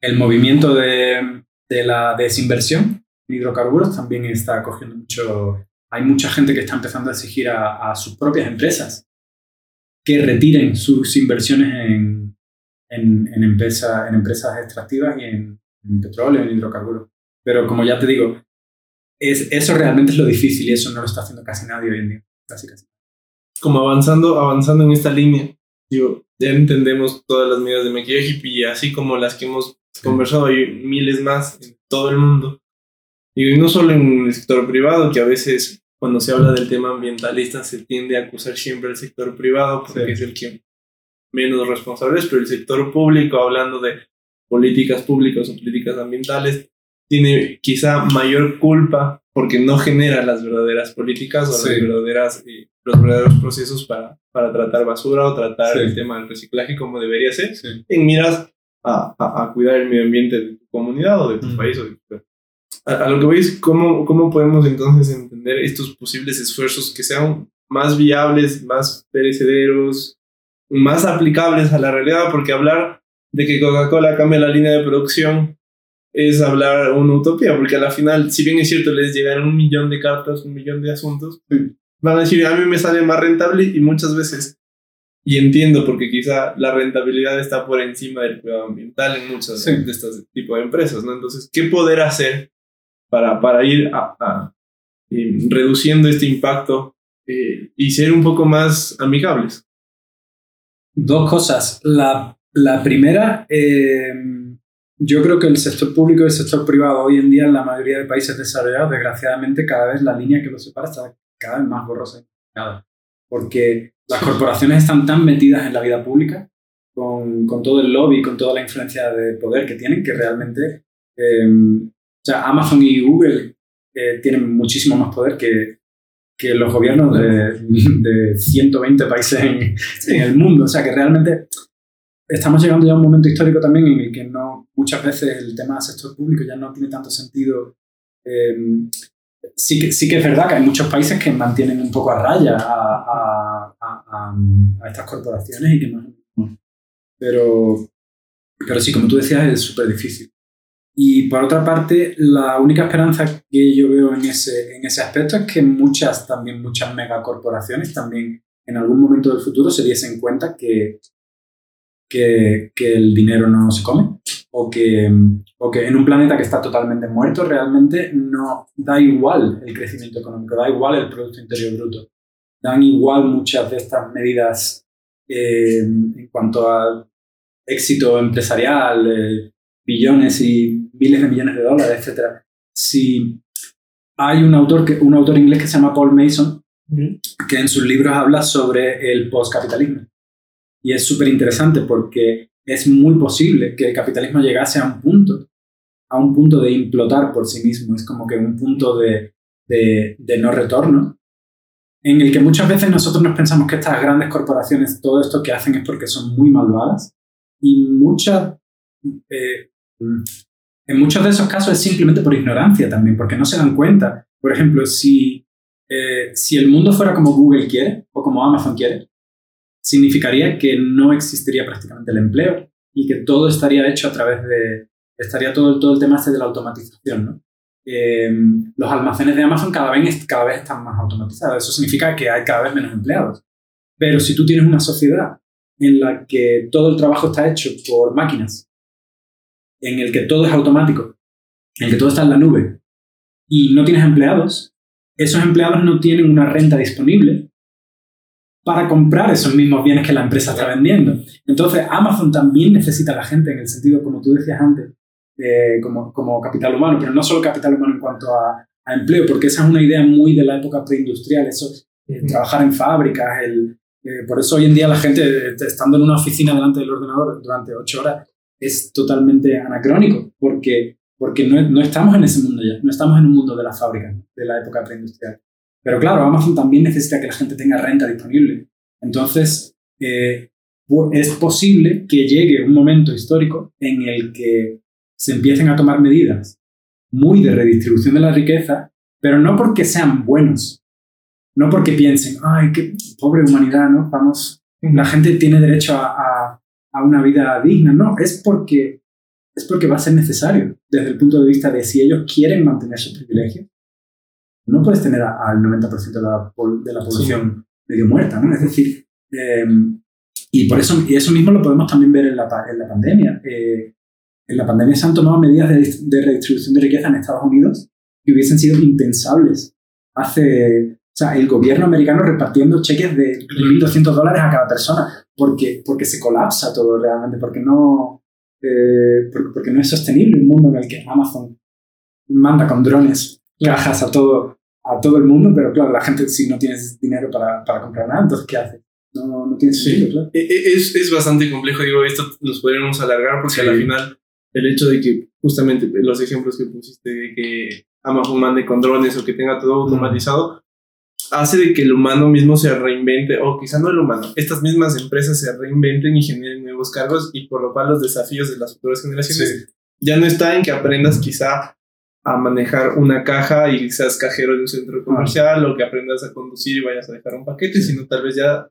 el movimiento de, de la desinversión en hidrocarburos también está cogiendo mucho... Hay mucha gente que está empezando a exigir a, a sus propias empresas que retiren sus inversiones en, en, en, empresa, en empresas extractivas y en, petróleo, en hidrocarburos. Pero como ya te digo, es, eso realmente es lo difícil y eso no lo está haciendo casi nadie hoy en día. Casi, casi. Como avanzando, avanzando en esta línea, digo, ya entendemos todas las medidas de maquillaje y así como las que hemos conversado, hay miles más en todo el mundo. y no solo en el sector privado, que a veces cuando se habla del tema ambientalista se tiende a acusar siempre al sector privado porque es el que menos responsable es, pero el sector público, hablando de políticas públicas o políticas ambientales, tiene quizá mayor culpa porque no genera las verdaderas políticas o las verdaderas, eh, los verdaderos procesos para, para tratar basura o tratar el tema del reciclaje como debería ser, en miras a, a, cuidar el medio ambiente de tu comunidad o de tu país o de tu a, lo que veis, ¿cómo, ¿cómo podemos entonces entender estos posibles esfuerzos que sean más viables, más perecederos, más aplicables a la realidad? Porque hablar de que Coca-Cola cambie la línea de producción es hablar una utopía, porque a la final, si bien es cierto, les llegan un millón de cartas, un millón de asuntos, van a decir, a mí me sale más rentable y muchas veces, y entiendo porque quizá la rentabilidad está por encima del cuidado ambiental en muchas de estos tipos de empresas, ¿no? Entonces, ¿qué poder hacer para, para ir a, eh, reduciendo este impacto eh, y ser un poco más amigables? Dos cosas. La, la primera, eh, yo creo que el sector público y el sector privado hoy en día en la mayoría de países desarrollados, desgraciadamente, cada vez la línea que los separa está cada vez más borrosa. Porque las corporaciones están tan metidas en la vida pública, con, con todo el lobby, con toda la influencia de poder que tienen, que realmente o sea, Amazon y Google eh, tienen muchísimo más poder que, que los gobiernos de, de 120 países en, en, el mundo. O sea que realmente estamos llegando ya a un momento histórico también en el que no, muchas veces el tema del sector público ya no tiene tanto sentido. Eh, sí, que, sí que es verdad que hay muchos países que mantienen un poco a raya a, a, a, a estas corporaciones y que no... Pero, pero sí, como tú decías, es súper difícil. Y por otra parte, la única esperanza que yo veo en ese, en ese aspecto es que muchas, también muchas megacorporaciones también en algún momento del futuro se diesen cuenta que, que, que el dinero no se come o que, o que en un planeta que está totalmente muerto realmente no da igual el crecimiento económico, da igual el Producto Interior Bruto, dan igual muchas de estas medidas eh, en cuanto a éxito empresarial, eh, billones y miles de millones de dólares, etc. Si hay un autor, que, un autor inglés que se llama Paul Mason, que en sus libros habla sobre el postcapitalismo. Y es súper interesante porque es muy posible que el capitalismo llegase a un punto, a un punto de implotar por sí mismo. Es como que un punto de, de, de no retorno, en el que muchas veces nosotros nos pensamos que estas grandes corporaciones, todo esto que hacen es porque son muy malvadas. Y muchas eh, en muchos de esos casos es simplemente por ignorancia también, porque no se dan cuenta. Por ejemplo, si, eh, si el mundo fuera como Google quiere o como Amazon quiere, significaría que no existiría prácticamente el empleo y que todo estaría hecho a través de... estaría todo, todo el tema este de la automatización, ¿no? Eh, los almacenes de Amazon cada vez, cada vez están más automatizados. Eso significa que hay cada vez menos empleados. Pero si tú tienes una sociedad en la que todo el trabajo está hecho por máquinas en el que todo es automático, en el que todo está en la nube, y no tienes empleados, esos empleados no tienen una renta disponible para comprar esos mismos bienes que la empresa está vendiendo. Entonces, Amazon también necesita a la gente, en el sentido, como tú decías antes, eh, como, como, capital humano, pero no solo capital humano en cuanto a, a, empleo, porque esa es una idea muy de la época preindustrial, eso, eh, trabajar en fábricas, el, eh, por eso hoy en día la gente, estando en una oficina delante del ordenador durante ocho horas, es totalmente anacrónico, porque, porque no, no, estamos en ese mundo ya, no estamos en un mundo de la fábrica, de la época preindustrial. Pero claro, Amazon también necesita que la gente tenga renta disponible. Entonces, eh, es posible que llegue un momento histórico en el que se empiecen a tomar medidas muy de redistribución de la riqueza, pero no porque sean buenos, no porque piensen, ay, qué pobre humanidad, ¿no? Vamos, la gente tiene derecho a, a a una vida digna, no, es porque, es porque va a ser necesario desde el punto de vista de si ellos quieren mantener su privilegio. No puedes tener al 90% de la, de la población sí. medio muerta, ¿no? Es decir, eh, y por eso, y eso mismo lo podemos también ver en la, en la pandemia. Eh, en la pandemia se han tomado medidas de, de redistribución de riqueza en Estados Unidos que hubiesen sido impensables hace o sea, el gobierno americano repartiendo cheques de 1.200 dólares a cada persona, porque, porque se colapsa todo realmente, porque no, eh, porque, porque, no es sostenible un mundo en el que Amazon manda con drones cajas a todo, a todo el mundo, pero claro, la gente si no tienes dinero para, para comprar nada, entonces ¿qué hace? No, no tiene sentido, sí. claro. E, es, es bastante complejo, digo, esto nos podríamos alargar porque sí. al final el hecho de que justamente los ejemplos que pusiste de que Amazon mande con drones o que tenga todo automatizado, hace de que el humano mismo se reinvente, o quizá no el humano, estas mismas empresas se reinventen y generen nuevos cargos y por lo cual los desafíos de las futuras generaciones sí. ya no está en que aprendas quizá a manejar una caja y seas cajero de un centro comercial ah. o que aprendas a conducir y vayas a dejar un paquete, sino tal vez ya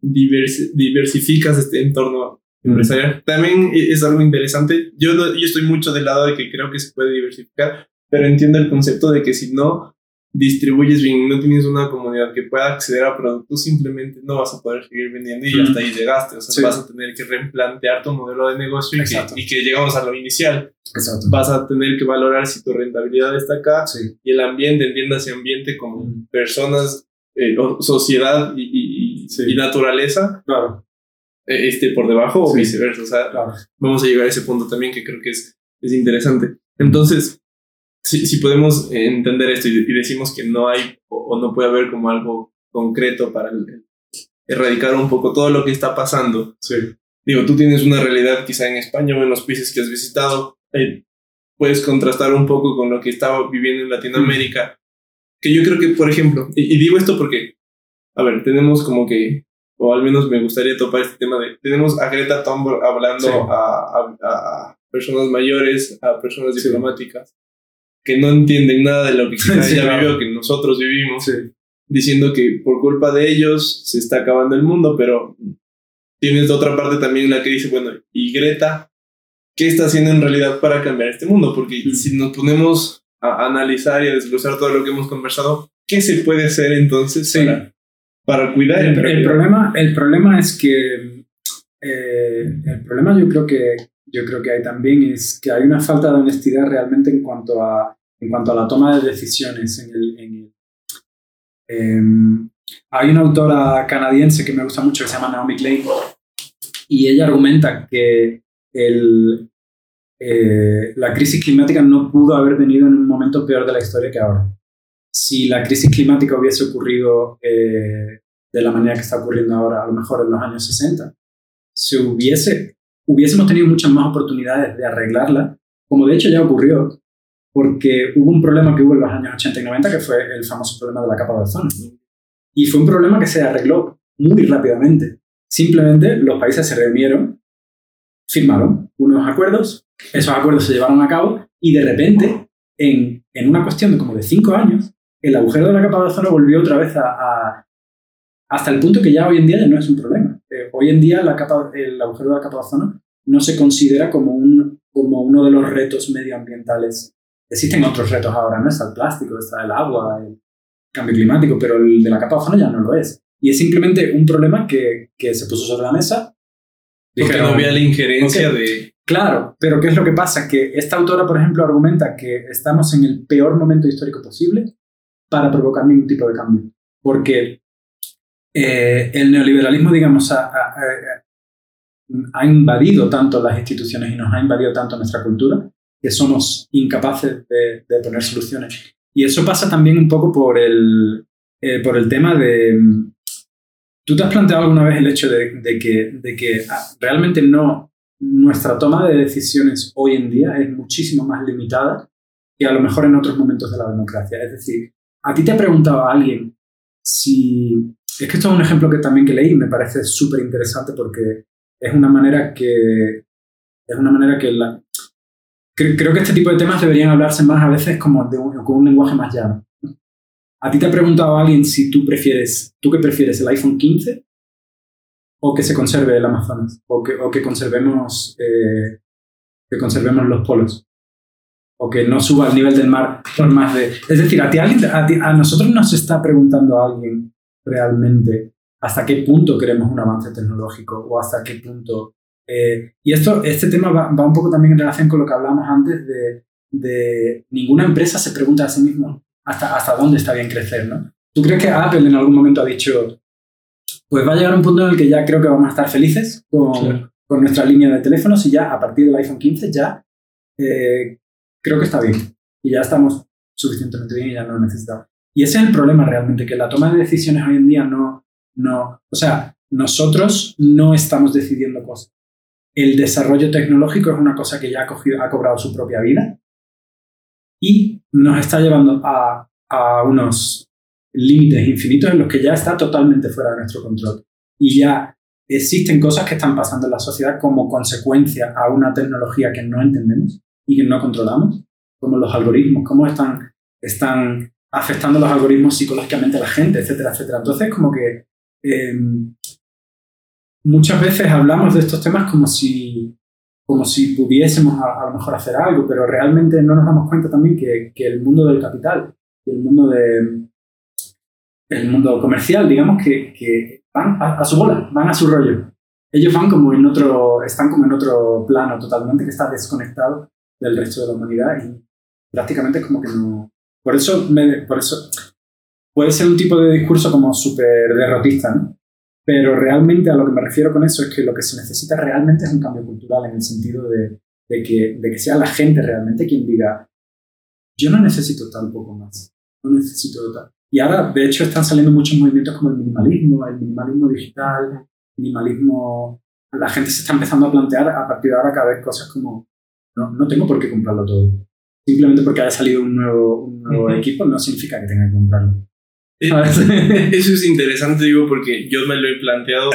divers diversificas este entorno mm. empresarial. También es algo interesante. Yo, no, yo estoy mucho del lado de que creo que se puede diversificar, pero entiendo el concepto de que si no distribuyes bien, no tienes una comunidad que pueda acceder a productos, simplemente no vas a poder seguir vendiendo y hasta ahí llegaste. O sea, sí. vas a tener que replantear tu modelo de negocio y que, y que, llegamos a lo inicial. Exacto. Vas a tener que valorar si tu rentabilidad está acá sí. y el ambiente, entiendas ese ambiente como mm. personas, eh, sociedad y, y, y, sí. y, naturaleza. Claro. Eh, este por debajo o viceversa. O sea, claro. vamos a llegar a ese punto también que creo que es, es interesante. Entonces, si, si podemos entender esto y, y, decimos que no hay o, o, no puede haber como algo concreto para el, erradicar un poco todo lo que está pasando. Sí. Digo, tú tienes una realidad quizá en España o en los países que has visitado. Eh, puedes contrastar un poco con lo que estaba viviendo en Latinoamérica. Que yo creo que, por ejemplo, y, digo esto porque, a ver, tenemos como que, o al menos me gustaría topar este tema de, tenemos a Greta Thunberg hablando a, a, personas mayores, a personas diplomáticas, que no entienden nada de lo que quizás ya vivió, que nosotros vivimos, diciendo que por culpa de ellos se está acabando el mundo, pero tienes otra parte también la que dice, bueno, ¿y Greta qué está haciendo en realidad para cambiar este mundo? Porque si nos ponemos a analizar y a desglosar todo lo que hemos conversado, ¿qué se puede hacer entonces para, cuidar el, el, problema? El problema es que eh, el problema yo creo que yo creo que hay también es que hay una falta de honestidad realmente en cuanto a en cuanto a la toma de decisiones en el, en el em, hay una autora canadiense que me gusta mucho que se llama Naomi Klein y ella argumenta que el, eh, la crisis climática no pudo haber venido en un momento peor de la historia que ahora. Si la crisis climática hubiese ocurrido eh, de la manera que está ocurriendo ahora, a lo mejor en los años 60, se hubiese, hubiésemos tenido muchas más oportunidades de arreglarla, como de hecho ya ocurrió, porque hubo un problema que hubo en los años 80 y 90, que fue el famoso problema de la capa de ozono. Y fue un problema que se arregló muy rápidamente. Simplemente los países se reunieron, firmaron unos acuerdos, esos acuerdos se llevaron a cabo y de repente, en, en una cuestión de como de cinco años, el agujero de la capa de ozono volvió otra vez a, hasta el punto que ya hoy en día ya no es un problema. Hoy en día la capa, el agujero de la capa de ozono no se considera como, un, como uno de los retos medioambientales. Existen otros retos ahora, ¿no? Está el plástico, está el agua, el cambio climático, pero el de la capa de ozono ya no lo es. Y es simplemente un problema que, que se puso sobre la mesa. Porque no había la injerencia de... Claro, pero ¿qué es lo que pasa? Que esta autora, por ejemplo, argumenta que estamos en el peor momento histórico posible para provocar ningún tipo de cambio. Porque eh, el neoliberalismo, digamos, ha, ha, invadido tanto las instituciones y nos ha invadido tanto nuestra cultura que somos incapaces de, de poner soluciones. Y eso pasa también un poco por el, eh, por el tema de, ¿Tú te has planteado alguna vez el hecho de, que, de que ah, realmente no, nuestra toma de decisiones hoy en día es muchísimo más limitada que a lo mejor en otros momentos de la democracia? Es decir, a ti te ha preguntado a alguien si... Es que esto es un ejemplo que también que leí y me parece súper interesante porque es una manera que... Es una manera que la, creo que este tipo de temas deberían hablarse más a veces como con un lenguaje más llano. ¿A ti te ha preguntado alguien si tú prefieres, tú qué prefieres, el iPhone 15 o que se conserve el Amazonas o que, o que conservemos eh, que conservemos los polos o que no suba el nivel del mar por más de... Es decir, a, ti, a, ti, a nosotros nos está preguntando alguien realmente hasta qué punto queremos un avance tecnológico o hasta qué punto... Eh, y esto, este tema va, va, un poco también en relación con lo que hablamos antes de, de ninguna empresa se pregunta a sí misma hasta, hasta dónde está bien crecer, ¿no? ¿Tú crees que Apple en algún momento ha dicho, pues va a llegar un punto en el que ya creo que vamos a estar felices con, con nuestra línea de teléfonos y ya a partir del iPhone 15 ya eh, creo que está bien y ya estamos suficientemente bien y ya no lo necesitamos. Y ese es el problema realmente, que la toma de decisiones hoy en día no, no, o sea, nosotros no estamos decidiendo cosas. El desarrollo tecnológico es una cosa que ya ha, cogido, ha cobrado su propia vida y nos está llevando a, a unos límites infinitos en los que ya está totalmente fuera de nuestro control. Y ya existen cosas que están pasando en la sociedad como consecuencia a una tecnología que no entendemos y que no controlamos, como los algoritmos, cómo están, están afectando los algoritmos psicológicamente a la gente, etcétera, etcétera. Entonces, como que em, muchas veces hablamos de estos temas como si como si pudiésemos a, lo mejor hacer algo, pero realmente no nos damos cuenta también que, que el mundo del capital y el mundo, de, el mundo comercial, digamos, que, que van a, su bola, van a su rollo. Ellos van como en otro, están como en otro plano totalmente que está desconectado del resto de la humanidad y prácticamente como que no... Por eso, me, por eso puede ser un tipo de discurso como súper derrotista, ¿no? Pero realmente a lo que me refiero con eso es que lo que se necesita realmente es un cambio cultural en el sentido de, de, que, de que sea la gente realmente quien diga, yo no necesito tal poco más, no necesito tal. Y ahora, de hecho, están saliendo muchos movimientos como el minimalismo, el minimalismo digital, minimalismo... La gente se está empezando a plantear a partir de ahora cada vez cosas como, no, no tengo por qué comprarlo todo. Simplemente porque haya salido un nuevo, un nuevo Ujú. equipo no significa que tenga que comprarlo. Eh. Eso es interesante, digo, porque yo me lo he planteado.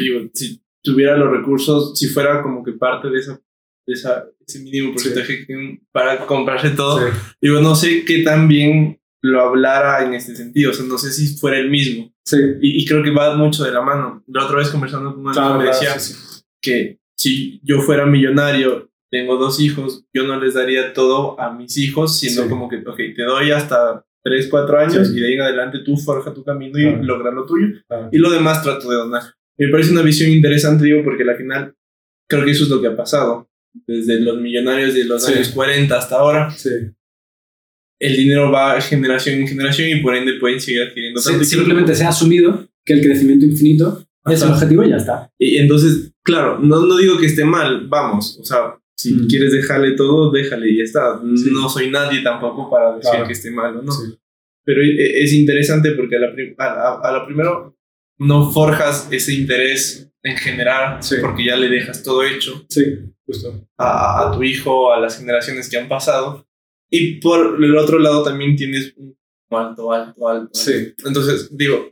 digo, si tuviera los recursos, si fuera como que parte de esa, de esa ese mínimo porcentaje que- para comprarse todo, Sí. digo, no sé qué tan bien lo hablara en este sentido, o sea, no sé si fuera el mismo. Sí. Y, y creo que va mucho de la mano. La otra vez conversando con un amigo Claro, me decía sí, sí. que si yo fuera millonario, tengo dos hijos, yo no les daría todo a mis hijos, sino Sí. como que, ok, te doy hasta 3, 4 años Sí. y de ahí en adelante tú forja tu camino y Claro. logra lo tuyo. Claro. Y lo demás trato de donar. Me parece una visión interesante, digo, porque al final creo que eso es lo que ha pasado. Desde los millonarios de los Sí. años 40 hasta ahora, el dinero va generación en generación y por ende pueden seguir adquiriendo tanto. simplemente se ha asumido que el crecimiento infinito es el Ajá. objetivo y ya está. Y entonces, claro, no, no digo que esté mal, vamos, o sea, si Mm. quieres dejarle todo, déjale y ya está. Sí. No soy nadie tampoco para decir Claro. que esté mal o no. Sí. Pero e- es interesante porque a la, a, a- la primero no forjas ese interés en general Sí. porque ya le dejas todo hecho justo. a, a tu hijo, a las generaciones que han pasado. Y por el otro lado también tienes un alto, alto, alto. Sí. Entonces, digo,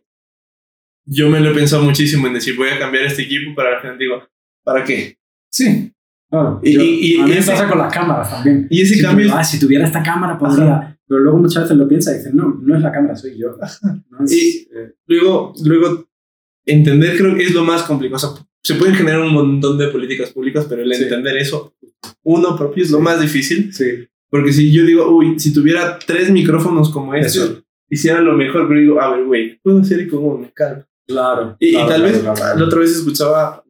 yo me lo he pensado muchísimo en decir, voy a cambiar este equipo para la gente. Digo, ¿para qué? Sí. Claro. Y- Yo- y- y a mí me ese- pasa con las cámaras también. Y ese Si, cambio ah, si tuviera esta cámara podría... Pero luego muchas veces lo piensa y dices, no, no es la cámara, soy yo. No es- Y- eh, luego, luego entender creo que es lo más complicado. O sea, se pueden generar un montón de políticas públicas, pero el Sí. entender eso, uno propio, es lo más difícil. sí. Porque si yo digo, uy, si tuviera tres micrófonos como este, Eso. hiciera lo mejor, pero digo, a ver, güey, puedo hacer con uno, calma. Claro. Y, y claro, tal claro, vez claro, claro. la otra vez escuchaba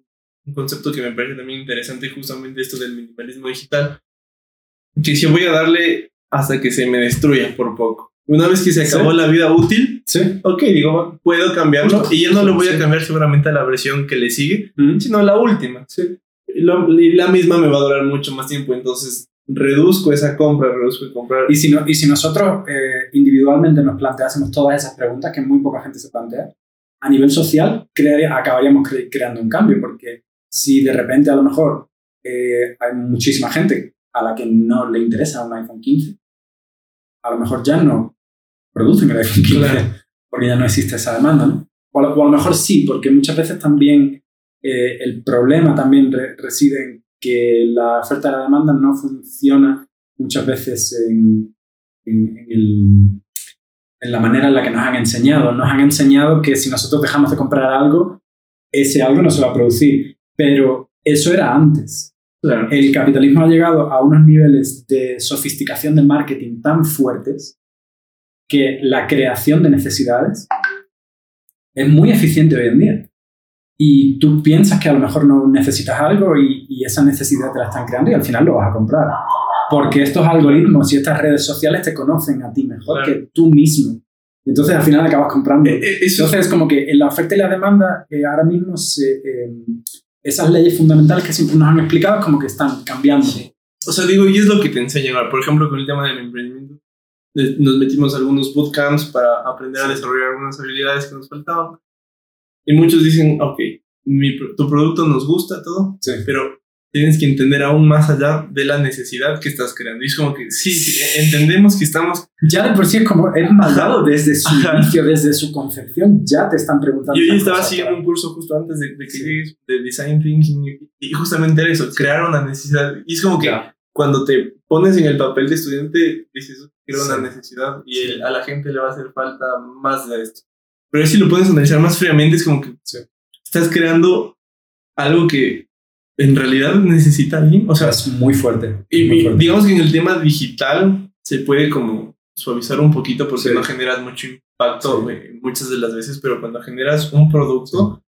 un concepto que me parece también interesante, justamente esto del minimalismo digital, que si voy a darle hasta que se me destruya por poco. Una vez que se Sí. acabó la vida útil, Sí. ok, digo, puedo cambiarlo y ya no lo voy a sí. cambiar seguramente a la versión que le sigue, Mm. sino a la última. Sí. Y lo- y la misma me va a durar mucho más tiempo, entonces reduzco esa compra, reduzco el comprar. Y si, no, y si nosotros eh, individualmente nos planteásemos todas esas preguntas que muy poca gente se plantea, a nivel social crearía- acabaríamos cre- creando un cambio, porque si de repente a lo mejor eh, hay muchísima gente a la que no le interesa un iPhone 15, a lo mejor ya no producen el iPhone 15, Claro. porque ya no existe esa demanda, ¿no? O a lo, o a lo mejor sí, porque muchas veces también eh, el problema también re- reside en que la oferta y la demanda no funciona muchas veces en, en- en el- en la manera en la que nos han enseñado. Nos han enseñado que si nosotros dejamos de comprar algo, ese algo no se va a producir. Pero eso era antes. Claro. El capitalismo ha llegado a unos niveles de sofisticación de marketing tan fuertes que la creación de necesidades es muy eficiente hoy en día. Y tú piensas que a lo mejor no necesitas algo y, y esa necesidad te la están creando y al final lo vas a comprar. Porque estos algoritmos y estas redes sociales te conocen a ti mejor Claro. que tú mismo. Y entonces al final acabas comprando. Eh, eh, eso Entonces es como que en la oferta y la demanda eh, ahora mismo se, eh, esas leyes fundamentales que siempre nos han explicado como que están cambiando. O sea, digo, y es lo que te enseñan. ahora. Por ejemplo, con el tema del emprendimiento, nos metimos a algunos bootcamps para aprender a desarrollar algunas habilidades que nos faltaban. Y muchos dicen, ok, mi tu producto nos gusta, todo, Sí. pero tienes que entender aún más allá de la necesidad que estás creando. Y es como que, sí, sí, entendemos que estamos... Ya de por sí es como es malvado desde su Ajá. inicio, desde su concepción, ya te están preguntando. Yo, estaba siguiendo un curso justo antes de, de que Sí. llegues de Design Thinking y, justamente era eso, crear una necesidad. Y es como que Ya. cuando te pones en el papel de estudiante, dices, quiero Sí. una necesidad y el- a la gente le va a hacer falta más de esto. Pero si lo puedes analizar más fríamente, es como que Sí. estás creando algo que en realidad necesita alguien. O sea, es muy fuerte. y, muy fuerte. digamos que en el tema digital se puede como suavizar un poquito porque Sí. no generas mucho impacto Sí. muchas de las veces, pero cuando generas un producto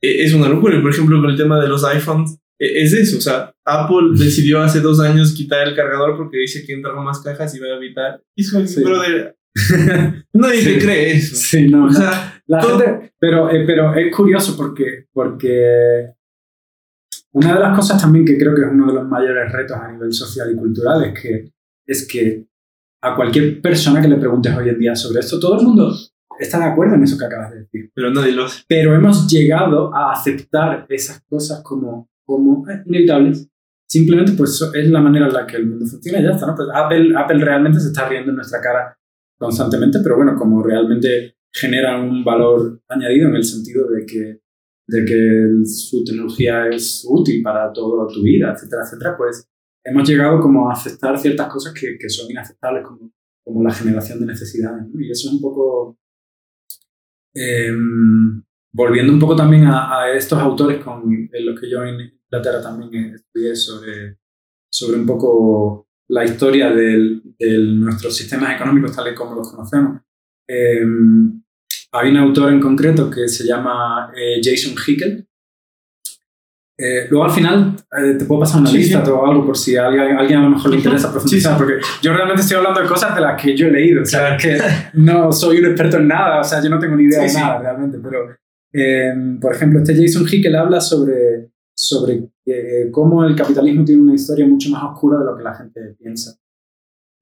e- es una locura. Y, Por ejemplo, con el tema de los iPhones, e- es eso. O sea, Apple decidió hace dos años quitar el cargador porque dice que entran más cajas y va a evitar. Sí. brother, nadie te Sí. cree eso. Sí, no, O sea, La todo- gente, pero, eh, pero es curioso porque, porque una de las cosas también que creo que es uno de los mayores retos a nivel social y cultural es que, es que a cualquier persona que le preguntes hoy en día sobre esto, todo el mundo está de acuerdo en eso que acabas de decir. pero nadie lo hace. Pero hemos llegado a aceptar esas cosas como, como eh, inevitables Simplemente pues es la manera en la que el mundo funciona y ya está, ¿no? Pues Apple, Apple realmente se está riendo en nuestra cara constantemente, pero bueno, como realmente genera un valor añadido en el sentido de que, de que su tecnología es útil para toda tu vida, etcétera, etcétera, pues hemos llegado como a aceptar ciertas cosas que, que son inaceptables, como, como la generación de necesidades. Y eso es un poco... Em, volviendo un poco también a, estos autores con los que yo en Inglaterra también estudié sobre, sobre un poco la historia de nuestros sistemas económicos tal y como los conocemos. Em, hay un autor en concreto que se llama eh, Jason Hickel. Eh, luego al final eh, te puedo pasar una lista o algo por si a alguien, alguien, a lo mejor le interesa profundizar, porque yo realmente estoy hablando de cosas de las que yo he leído, o sea, que no soy un experto en nada, o sea, yo no tengo ni idea de nada realmente, pero em, por ejemplo, este Jason Hickel habla sobre, sobre cómo el capitalismo tiene una historia mucho más oscura de lo que la gente piensa.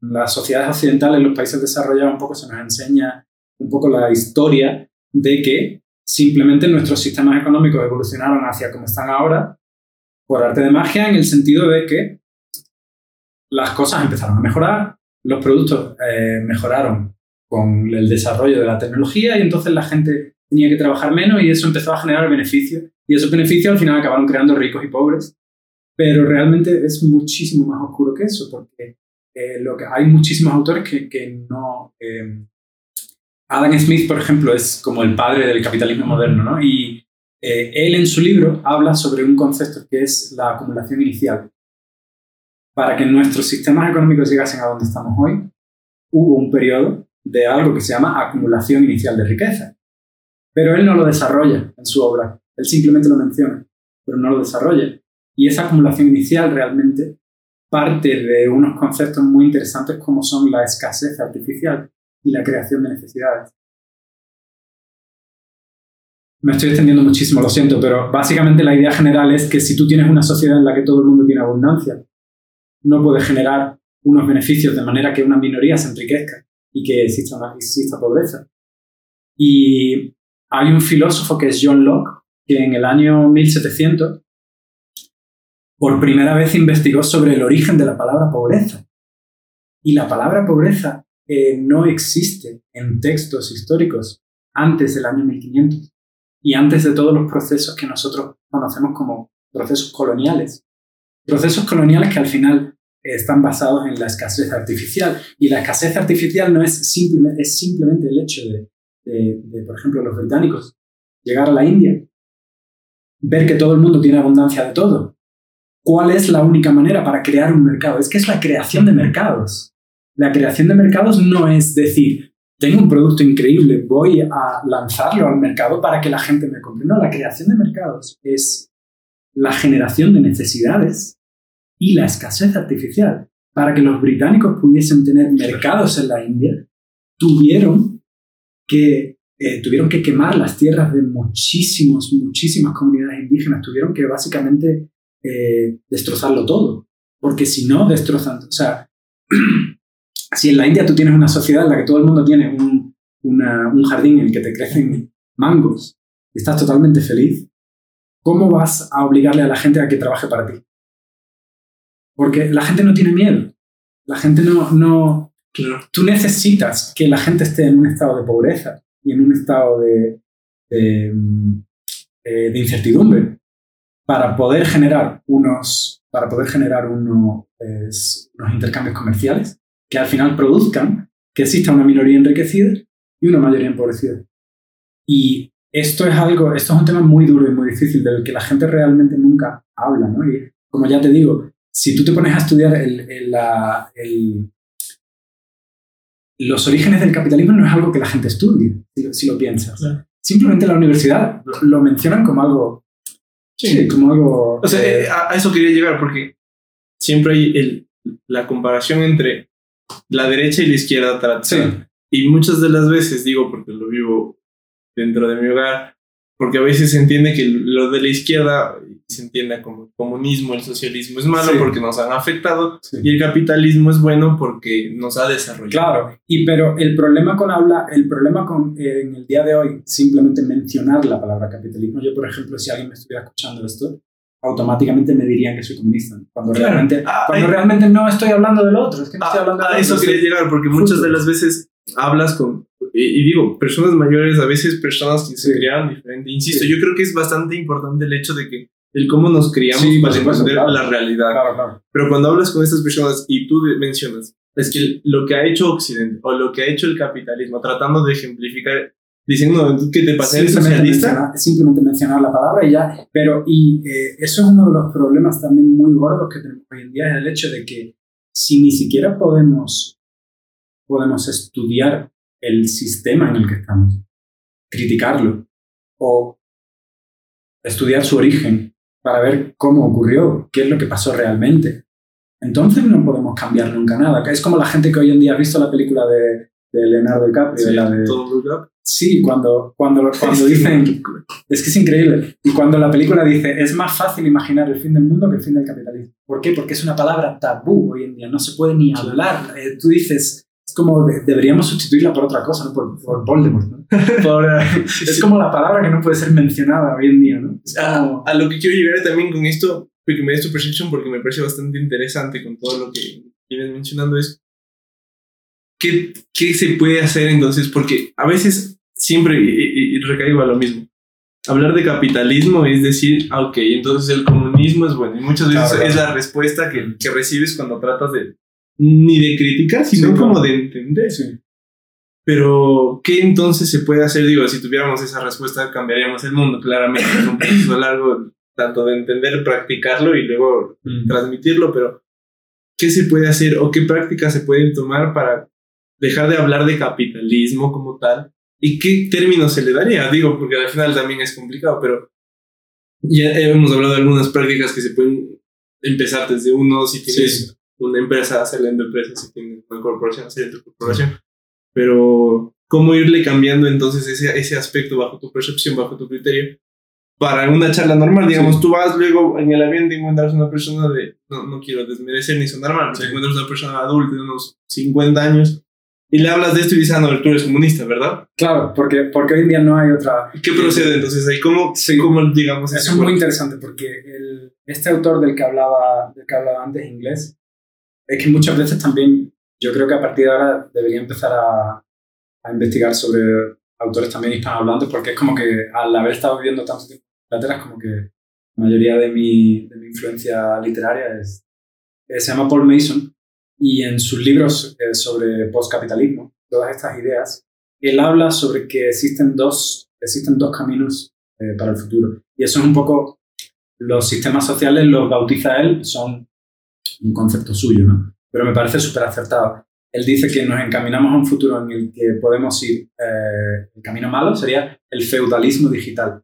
En las sociedades occidentales, en los países desarrollados, un poco se nos enseña un poco la historia de que simplemente nuestros sistemas económicos evolucionaron hacia como están ahora por arte de magia en el sentido de que las cosas empezaron a mejorar, los productos eh, mejoraron con el desarrollo de la tecnología y entonces la gente tenía que trabajar menos y eso empezó a generar beneficios. Y esos beneficios al final acabaron creando ricos y pobres. Pero realmente es muchísimo más oscuro que eso, porque eh, lo que, hay muchísimos autores que, que no... Eh, Adam Smith, por ejemplo, es como el padre del capitalismo moderno, ¿no? Y eh, él en su libro habla sobre un concepto que es la acumulación inicial. Para que nuestros sistemas económicos llegasen a donde estamos hoy, hubo un periodo de algo que se llama acumulación inicial de riqueza. Pero él no lo desarrolla en su obra, él simplemente lo menciona, pero no lo desarrolla. Y esa acumulación inicial realmente parte de unos conceptos muy interesantes como son la escasez artificial y la creación de necesidades. Me estoy extendiendo muchísimo, lo siento, pero básicamente la idea general es que si tú tienes una sociedad en la que todo el mundo tiene abundancia, no puedes generar unos beneficios de manera que una minoría se enriquezca y que exista, exista pobreza. Y hay un filósofo que es John Locke, que en el año 1700 por primera vez investigó sobre el origen de la palabra pobreza. Y la palabra pobreza no existe en textos históricos antes del año 1500 y antes de todos los procesos que nosotros conocemos como procesos coloniales. Procesos coloniales que al final están basados en la escasez artificial. Y la escasez artificial no es simplemente, es simplemente el hecho de, de, por ejemplo, los británicos llegar a la India, ver que todo el mundo tiene abundancia de todo. ¿Cuál es la única manera para crear un mercado? Es que es la creación de mercados. La creación de mercados no es decir, tengo un producto increíble, voy a lanzarlo al mercado para que la gente me compre. No, la creación de mercados es la generación de necesidades y la escasez artificial. Para que los británicos pudiesen tener mercados en la India, tuvieron que, eh, tuvieron que quemar las tierras de muchísimos, muchísimas comunidades indígenas. Tuvieron que básicamente eh, destrozarlo todo. Porque si no destrozan, o sea, si en la India tú tienes una sociedad en la que todo el mundo tiene un, jardín en el que te crecen mangos y estás totalmente feliz, ¿cómo vas a obligarle a la gente a que trabaje para ti? Porque la gente no tiene miedo. La gente no... no Tú necesitas que la gente esté en un estado de pobreza y en un estado de, de, eh, incertidumbre para poder generar unos, para poder generar unos intercambios comerciales que al final produzcan que exista una minoría enriquecida y una mayoría empobrecida. Y esto es algo, esto es un tema muy duro y muy difícil del que la gente realmente nunca habla, ¿no? Y como ya te digo, si tú te pones a estudiar el, los orígenes del capitalismo no es algo que la gente estudie, si, lo piensas. Simplemente la universidad lo, mencionan como algo... Sí, como algo... O sea, eh, a, eso quería llegar porque siempre hay la comparación entre la derecha y la izquierda tratan. Y muchas de las veces, digo porque lo vivo dentro de mi hogar, porque a veces se entiende que lo de la izquierda se entiende como el comunismo, el socialismo es malo porque nos han afectado y el capitalismo es bueno porque nos ha desarrollado. Claro, y pero el problema con habla, el problema con eh, en el día de hoy simplemente mencionar la palabra capitalismo, yo por ejemplo si alguien me estuviera escuchando esto, automáticamente me dirían que soy comunista. Cuando, realmente, ah, cuando realmente no estoy hablando del otro, es que no estoy ah, hablando A eso quería llegar, porque muchas de las veces hablas con, y, digo, personas mayores, a veces personas que se criaron diferente. Insisto, yo creo que es bastante importante el hecho de que el cómo nos criamos para entender la realidad. Pero cuando hablas con estas personas y tú mencionas, es que lo que ha hecho Occidente o lo que ha hecho el capitalismo, tratando de ejemplificar diciendo que te pasé el socialista. simplemente mencionar la palabra y ya. Pero, y eh, eso es uno de los problemas también muy gordos que tenemos hoy en día, es el hecho de que si ni siquiera podemos, podemos estudiar el sistema en el que estamos, criticarlo o estudiar su origen para ver cómo ocurrió, qué es lo que pasó realmente. Entonces no podemos cambiar nunca nada. Es como la gente que hoy en día ha visto la película de, de Leonardo DiCaprio, la de, Sí, cuando, cuando, cuando dicen, es que es increíble, y cuando la película dice, es más fácil imaginar el fin del mundo que el fin del capitalismo. ¿Por qué? Porque es una palabra tabú hoy en día, no se puede ni hablar. Eh, tú dices, es como deberíamos sustituirla por otra cosa, ¿no? por, por Voldemort. ¿no? es como la palabra que no puede ser mencionada hoy en día. ¿no? A, a, lo que quiero llegar también con esto, Wikimedia Perception, porque me parece bastante interesante con todo lo que vienes mencionando, es ¿qué, ¿qué se puede hacer entonces? Porque a veces siempre, y, recaigo a lo mismo. Hablar de capitalismo es decir, ah, ok, entonces el comunismo es bueno. Y muchas veces es la respuesta que, que, recibes cuando tratas de, ni de criticar, sino como de entender. Pero, ¿qué entonces se puede hacer? Digo, si tuviéramos esa respuesta, cambiaríamos el mundo. Claramente es un proceso largo, tanto de entender, practicarlo y luego transmitirlo, pero ¿qué se puede hacer o qué prácticas se pueden tomar para dejar de hablar de capitalismo como tal ¿Y qué término se le daría? Digo, porque al final también es complicado, pero ya hemos hablado de algunas prácticas que se pueden empezar desde uno, si tienes una empresa, saliendo empresa, si tienes una corporación, hacer tu corporación. Pero, ¿cómo irle cambiando entonces ese, ese aspecto bajo tu percepción, bajo tu criterio? Para una charla normal, digamos, tú vas luego en el avión te encuentras una persona de, no, no quiero desmerecer ni sonar mal, te encuentras una persona adulta de unos 50 años y le hablas de esto y dices, ah, no, tú eres comunista, ¿verdad? Claro, porque, porque hoy en día no hay otra... ¿Qué procede entonces ahí? ¿Cómo, sí, cómo digamos eso? es muy interesante porque el, este autor del que, hablaba, del que hablaba antes, inglés, es que muchas veces también yo creo que a partir de ahora debería empezar a, a investigar sobre autores también hispanohablantes porque es como que al haber estado viviendo tanto tiempo en Inglaterra es como que la mayoría de mi, de mi influencia literaria es, eh, se llama Paul Mason y en sus libros eh, sobre postcapitalismo, todas estas ideas, él habla sobre que existen dos, existen dos caminos eh, para el futuro. Y eso es un poco, los sistemas sociales los bautiza él, son un concepto suyo, ¿no? Pero me parece súper acertado. Él dice que nos encaminamos a un futuro en el que podemos ir, eh, el camino malo sería el feudalismo digital.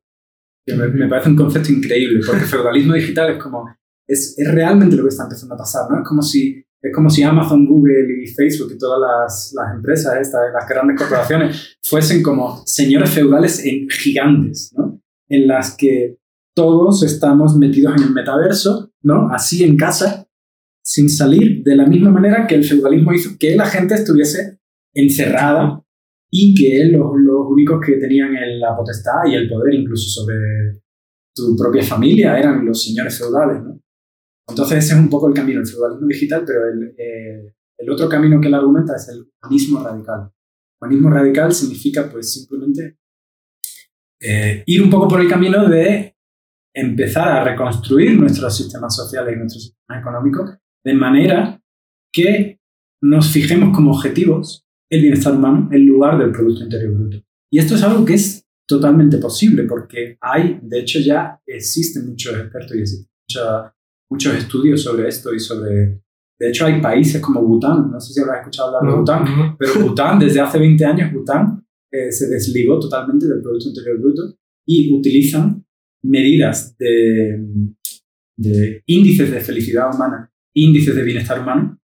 Que me, me, parece un concepto increíble, porque el feudalismo digital es como, es, es realmente lo que está empezando a pasar, ¿no? Es como si es como si Amazon, Google y Facebook y todas las, las empresas, estas, las grandes corporaciones, fuesen como señores feudales en gigantes, ¿no? En las que todos estamos metidos en el metaverso, ¿no? Así en casa, sin salir, de la misma manera que el feudalismo hizo que la gente estuviese encerrada y que los, los únicos que tenían la potestad y el poder incluso sobre tu propia familia eran los señores feudales, ¿no? Entonces ese es un poco el camino, el feudalismo digital, pero el, eh, el otro camino que él argumenta es el humanismo radical. Humanismo radical significa pues simplemente eh, ir un poco por el camino de empezar a reconstruir nuestros sistemas sociales y nuestros sistemas económicos de manera que nos fijemos como objetivos el bienestar humano en lugar del Producto Interior Bruto. Y esto es algo que es totalmente posible porque hay, de hecho ya existen muchos expertos y existen mucha muchos estudios sobre esto y sobre... De hecho, hay países como Bután, no sé si habrás escuchado hablar de Bután, pero Bután, desde hace 20 años, Bután eh, se desligó totalmente del Producto Interior Bruto y utilizan medidas de, de índices de felicidad humana, índices de bienestar humano,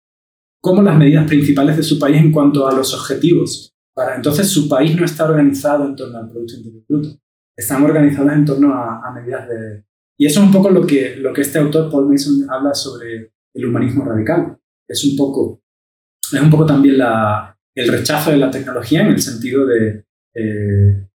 como las medidas principales de su país en cuanto a los objetivos. Para, entonces, su país no está organizado en torno al Producto Interior Bruto, están organizados en torno a, a medidas de, y eso es un poco lo que, lo que este autor, Paul Mason, habla sobre el humanismo radical. Es un poco, es un poco también el rechazo de la tecnología en el sentido de eh,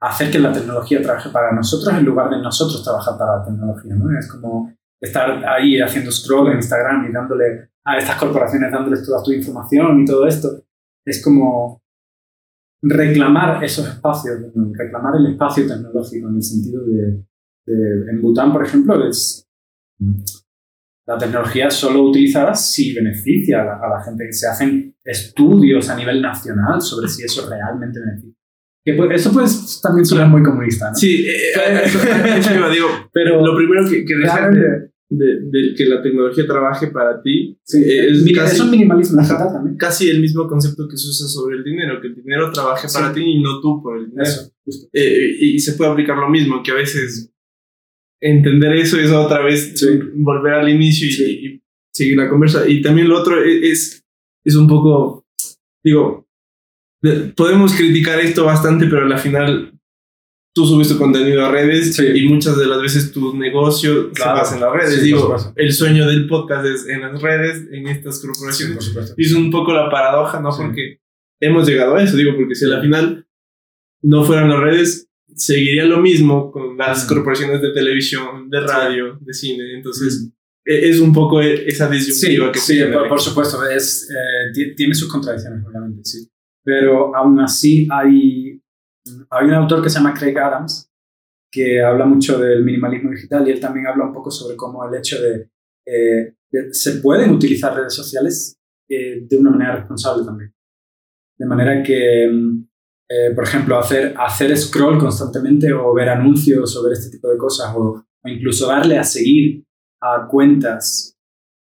hacer que la tecnología trabaje para nosotros en lugar de nosotros trabajar para la tecnología, ¿no? Es como estar ahí haciendo scroll en Instagram y dándole a estas corporaciones, dándoles toda tu información y todo esto. Es como reclamar esos espacios, reclamar el espacio tecnológico en el sentido de, en Bután, por ejemplo, es la tecnología solo utilizada si beneficia a la, gente, que se hacen estudios a nivel nacional sobre si eso realmente beneficia. Que eso puede también sonar muy comunista, ¿no? Sí, eh, eh, eso, digo, pero lo primero que, que de, que la tecnología trabaje para ti. es, casi, un minimalismo también. Casi el mismo concepto que se usa sobre el dinero, que el dinero trabaje para ti y no tú por el dinero. Eh, y se puede aplicar lo mismo, que a veces entender eso es otra vez volver al inicio y, seguir la conversa. Y también lo otro es, es un poco, digo, podemos criticar esto bastante, pero al final tú subes tu contenido a redes y muchas de las veces tu negocio se basa en las redes. Digo, el sueño del podcast es en las redes, en estas corporaciones. y es un poco la paradoja, ¿no? Porque hemos llegado a eso, digo, porque si al final no fueran las redes, seguiría lo mismo con las corporaciones de televisión, de radio, de cine. Entonces, e, es un poco esa disyuntiva que Sí, por, por, supuesto, es, eh, tiene sus contradicciones, obviamente, sí. Pero aún así hay hay un autor que se llama Craig Adams que habla mucho del minimalismo digital y él también habla un poco sobre cómo el hecho de, eh, se pueden utilizar redes sociales eh, de una manera responsable también. De manera que, mm, eh, por ejemplo, hacer, hacer scroll constantemente o ver anuncios sobre este tipo de cosas o, incluso darle a seguir a cuentas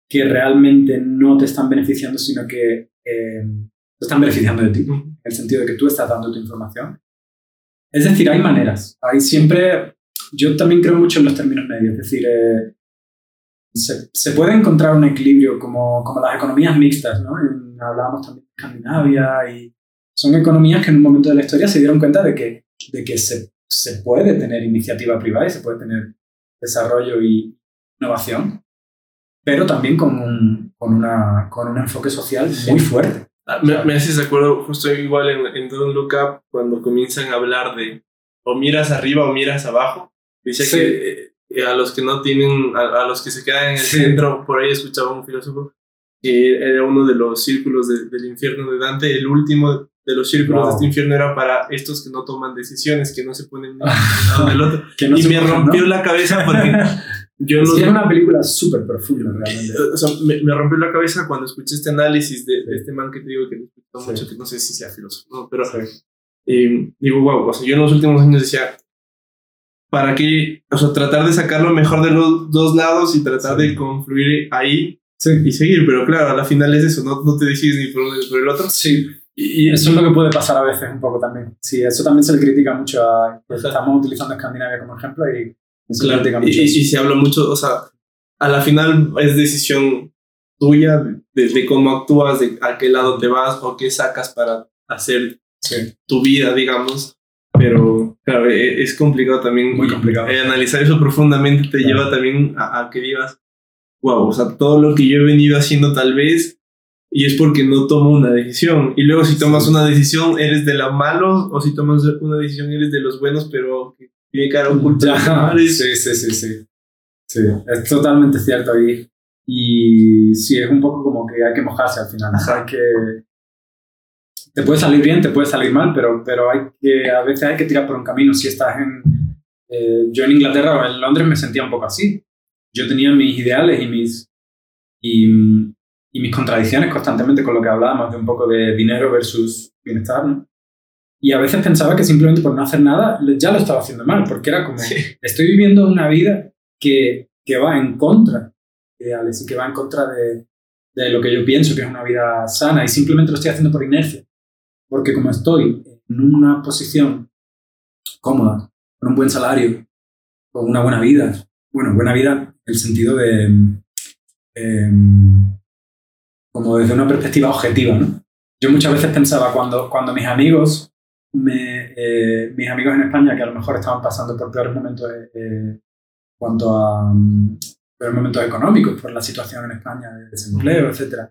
que realmente no te están beneficiando, sino que te están beneficiando de ti, en el sentido de que tú estás dando tu información es decir, hay maneras. Hay siempre. Yo también creo mucho en los términos medios. Es decir, eh, se, puede encontrar un equilibrio como, como las economías mixtas, ¿no? hablábamos también de Escandinavia y son economías que en un momento de la historia se dieron cuenta de que, de que se, se puede tener iniciativa privada y se puede tener desarrollo y innovación, pero también con un, con una, con un enfoque social muy fuerte. Ah, me, me, haces de acuerdo justo igual en, en Don't Look Up cuando comienzan a hablar de o miras arriba o miras abajo. Dice que eh, a los que no tienen, a, los que se quedan en el centro, por ahí escuchaba un filósofo que era uno de los círculos del infierno de Dante, el último de los círculos de este infierno era para estos que no toman decisiones, que no se ponen uno lado del otro. y me rompió la cabeza porque Yo no, es una película súper profunda, realmente. O sea, me, me, rompió la cabeza cuando escuché este análisis de, este man que te digo que me mucho, que no sé si sea filósofo, ¿no? pero eh, digo, wow, o sea, yo en los últimos años decía, ¿para qué? O sea, tratar de sacar lo mejor de los dos lados y tratar de confluir ahí y seguir, pero claro, a la final es eso, no, no te decides ni por uno ni por el otro. Sí. Y, eso es lo que puede pasar a veces un poco también. Sí, eso también se le critica mucho a... Estamos utilizando Escandinavia como ejemplo y Claro, y, y, se habla mucho, o sea, a la final es decisión tuya de, cómo actúas, de a qué lado te vas o qué sacas para hacer tu vida, digamos. Pero, claro, e, es complicado también. Muy complicado. Eh, analizar eso profundamente te lleva también a, que digas, wow, o sea, todo lo que yo he venido haciendo tal vez, y es porque no tomo una decisión. Y luego si tomas una decisión, eres de los malos, o si tomas una decisión, eres de los buenos, pero tiene cara oculta. Sí, sí, sí, sí. Sí, es totalmente cierto. Y, y sí, es un poco como que hay que mojarse al final. Hay que, te puede salir bien, te puede salir mal, pero, pero hay que, a veces hay que tirar por un camino. Si estás en... Eh, yo en Inglaterra o en Londres me sentía un poco así. Yo tenía mis ideales y mis, y, y mis contradicciones constantemente con lo que hablábamos de un poco de dinero versus bienestar. ¿no? Y a veces pensaba que simplemente por no hacer nada ya lo estaba haciendo mal, porque era como, estoy viviendo una vida que, que va en contra de ideales y que va en contra de, de, lo que yo pienso que es una vida sana y simplemente lo estoy haciendo por inercia. Porque como estoy en una posición cómoda, con un buen salario, con una buena vida, bueno, buena vida en el sentido de, em, como desde una perspectiva objetiva, ¿no? Yo muchas veces pensaba cuando, cuando mis amigos me, eh, mis amigos en España que a lo mejor estaban pasando por peores momentos eh, en cuanto a um, peores momentos económicos por la situación en España de desempleo, etc.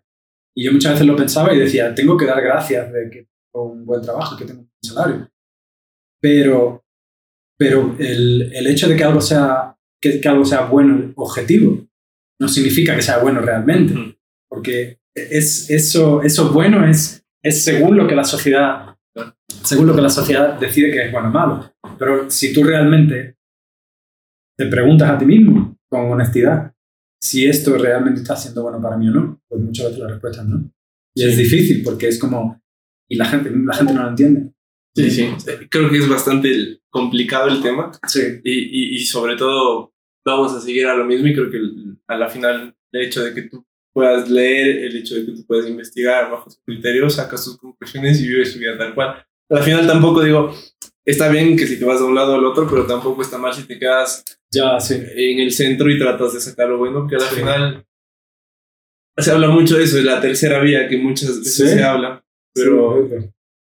Y yo muchas veces lo pensaba y decía, tengo que dar gracias de que tengo un buen trabajo, que tengo un buen salario. Pero pero el, el hecho de que algo sea que, que, algo sea bueno objetivo no significa que sea bueno realmente, porque es, eso, eso bueno es, es según lo que la sociedad según lo que la sociedad decide que es bueno o malo. Pero si tú realmente te preguntas a ti mismo con honestidad si esto realmente está siendo bueno para mí o no, pues muchas veces la respuesta es no. Y es difícil porque es como... Y la gente, la gente no lo entiende. Sí, sí. Creo que es bastante complicado el tema. Sí. Y, y, y sobre todo vamos a seguir a lo mismo y creo que a la final el hecho de que tú puedas leer, el hecho de que tú puedas investigar bajo tus criterios, sacas tus conclusiones y vives tu vida tal cual. Al final tampoco digo, está bien que si te vas de un lado al otro, pero tampoco está mal si te quedas ya, sí. en el centro y tratas de sacar lo bueno, que al sí. final se habla mucho de eso, de la tercera vía que muchas veces Sí. se habla, pero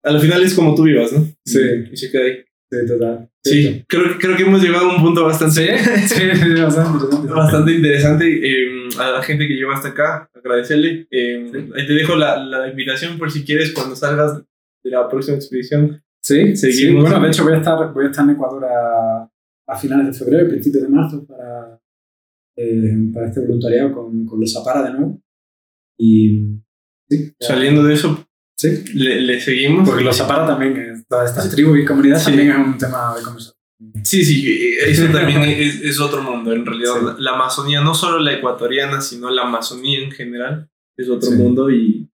al final es como tú vivas, ¿no? Sí. Y se queda ahí. Sí, total. Sí, creo, creo que hemos llegado a un punto bastante, Sí, bastante interesante. bastante interesante. eh, a la gente que llegó hasta acá, agradecerle. Eh, Sí. Ahí te dejo la, la invitación por si quieres cuando salgas de la próxima expedición. Sí, Seguimos. bueno, de hecho voy a estar, voy a estar en Ecuador a, a finales de febrero, principios de marzo, para, eh, para este voluntariado con, con los Zapara de nuevo. Y sí, Saliendo de eso, sí, le, le seguimos. porque los Zapara también, eh, todas estas tribus y comunidades Sí. también es un tema de conversación. Sí, sí, eh, eso también es, es otro mundo. En realidad, Sí. la, la Amazonía, no solo la ecuatoriana, sino la Amazonía en general, es otro Sí. mundo y,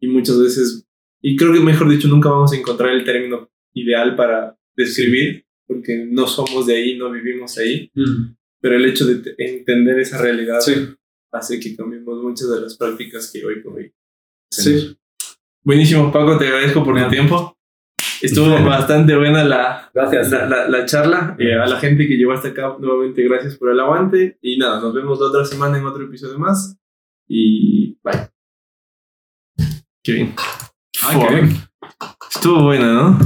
y muchas veces, y creo que mejor dicho, nunca vamos a encontrar el término ideal para describir, porque no somos de ahí, no vivimos ahí, pero el hecho de te- entender esa realidad Sí, hace que cambiemos muchas de las prácticas que hoy por hoy. sí. Buenísimo, Paco, te agradezco por tu tiempo. Estuvo bastante buena la, Gracias. la, la, la charla. Eh, a la gente que llegó hasta acá, nuevamente gracias por el aguante. Y nada, nos vemos la otra semana en otro episodio más. Y bye. Qué bien. Ay, qué bien. Estuvo buena, ¿no?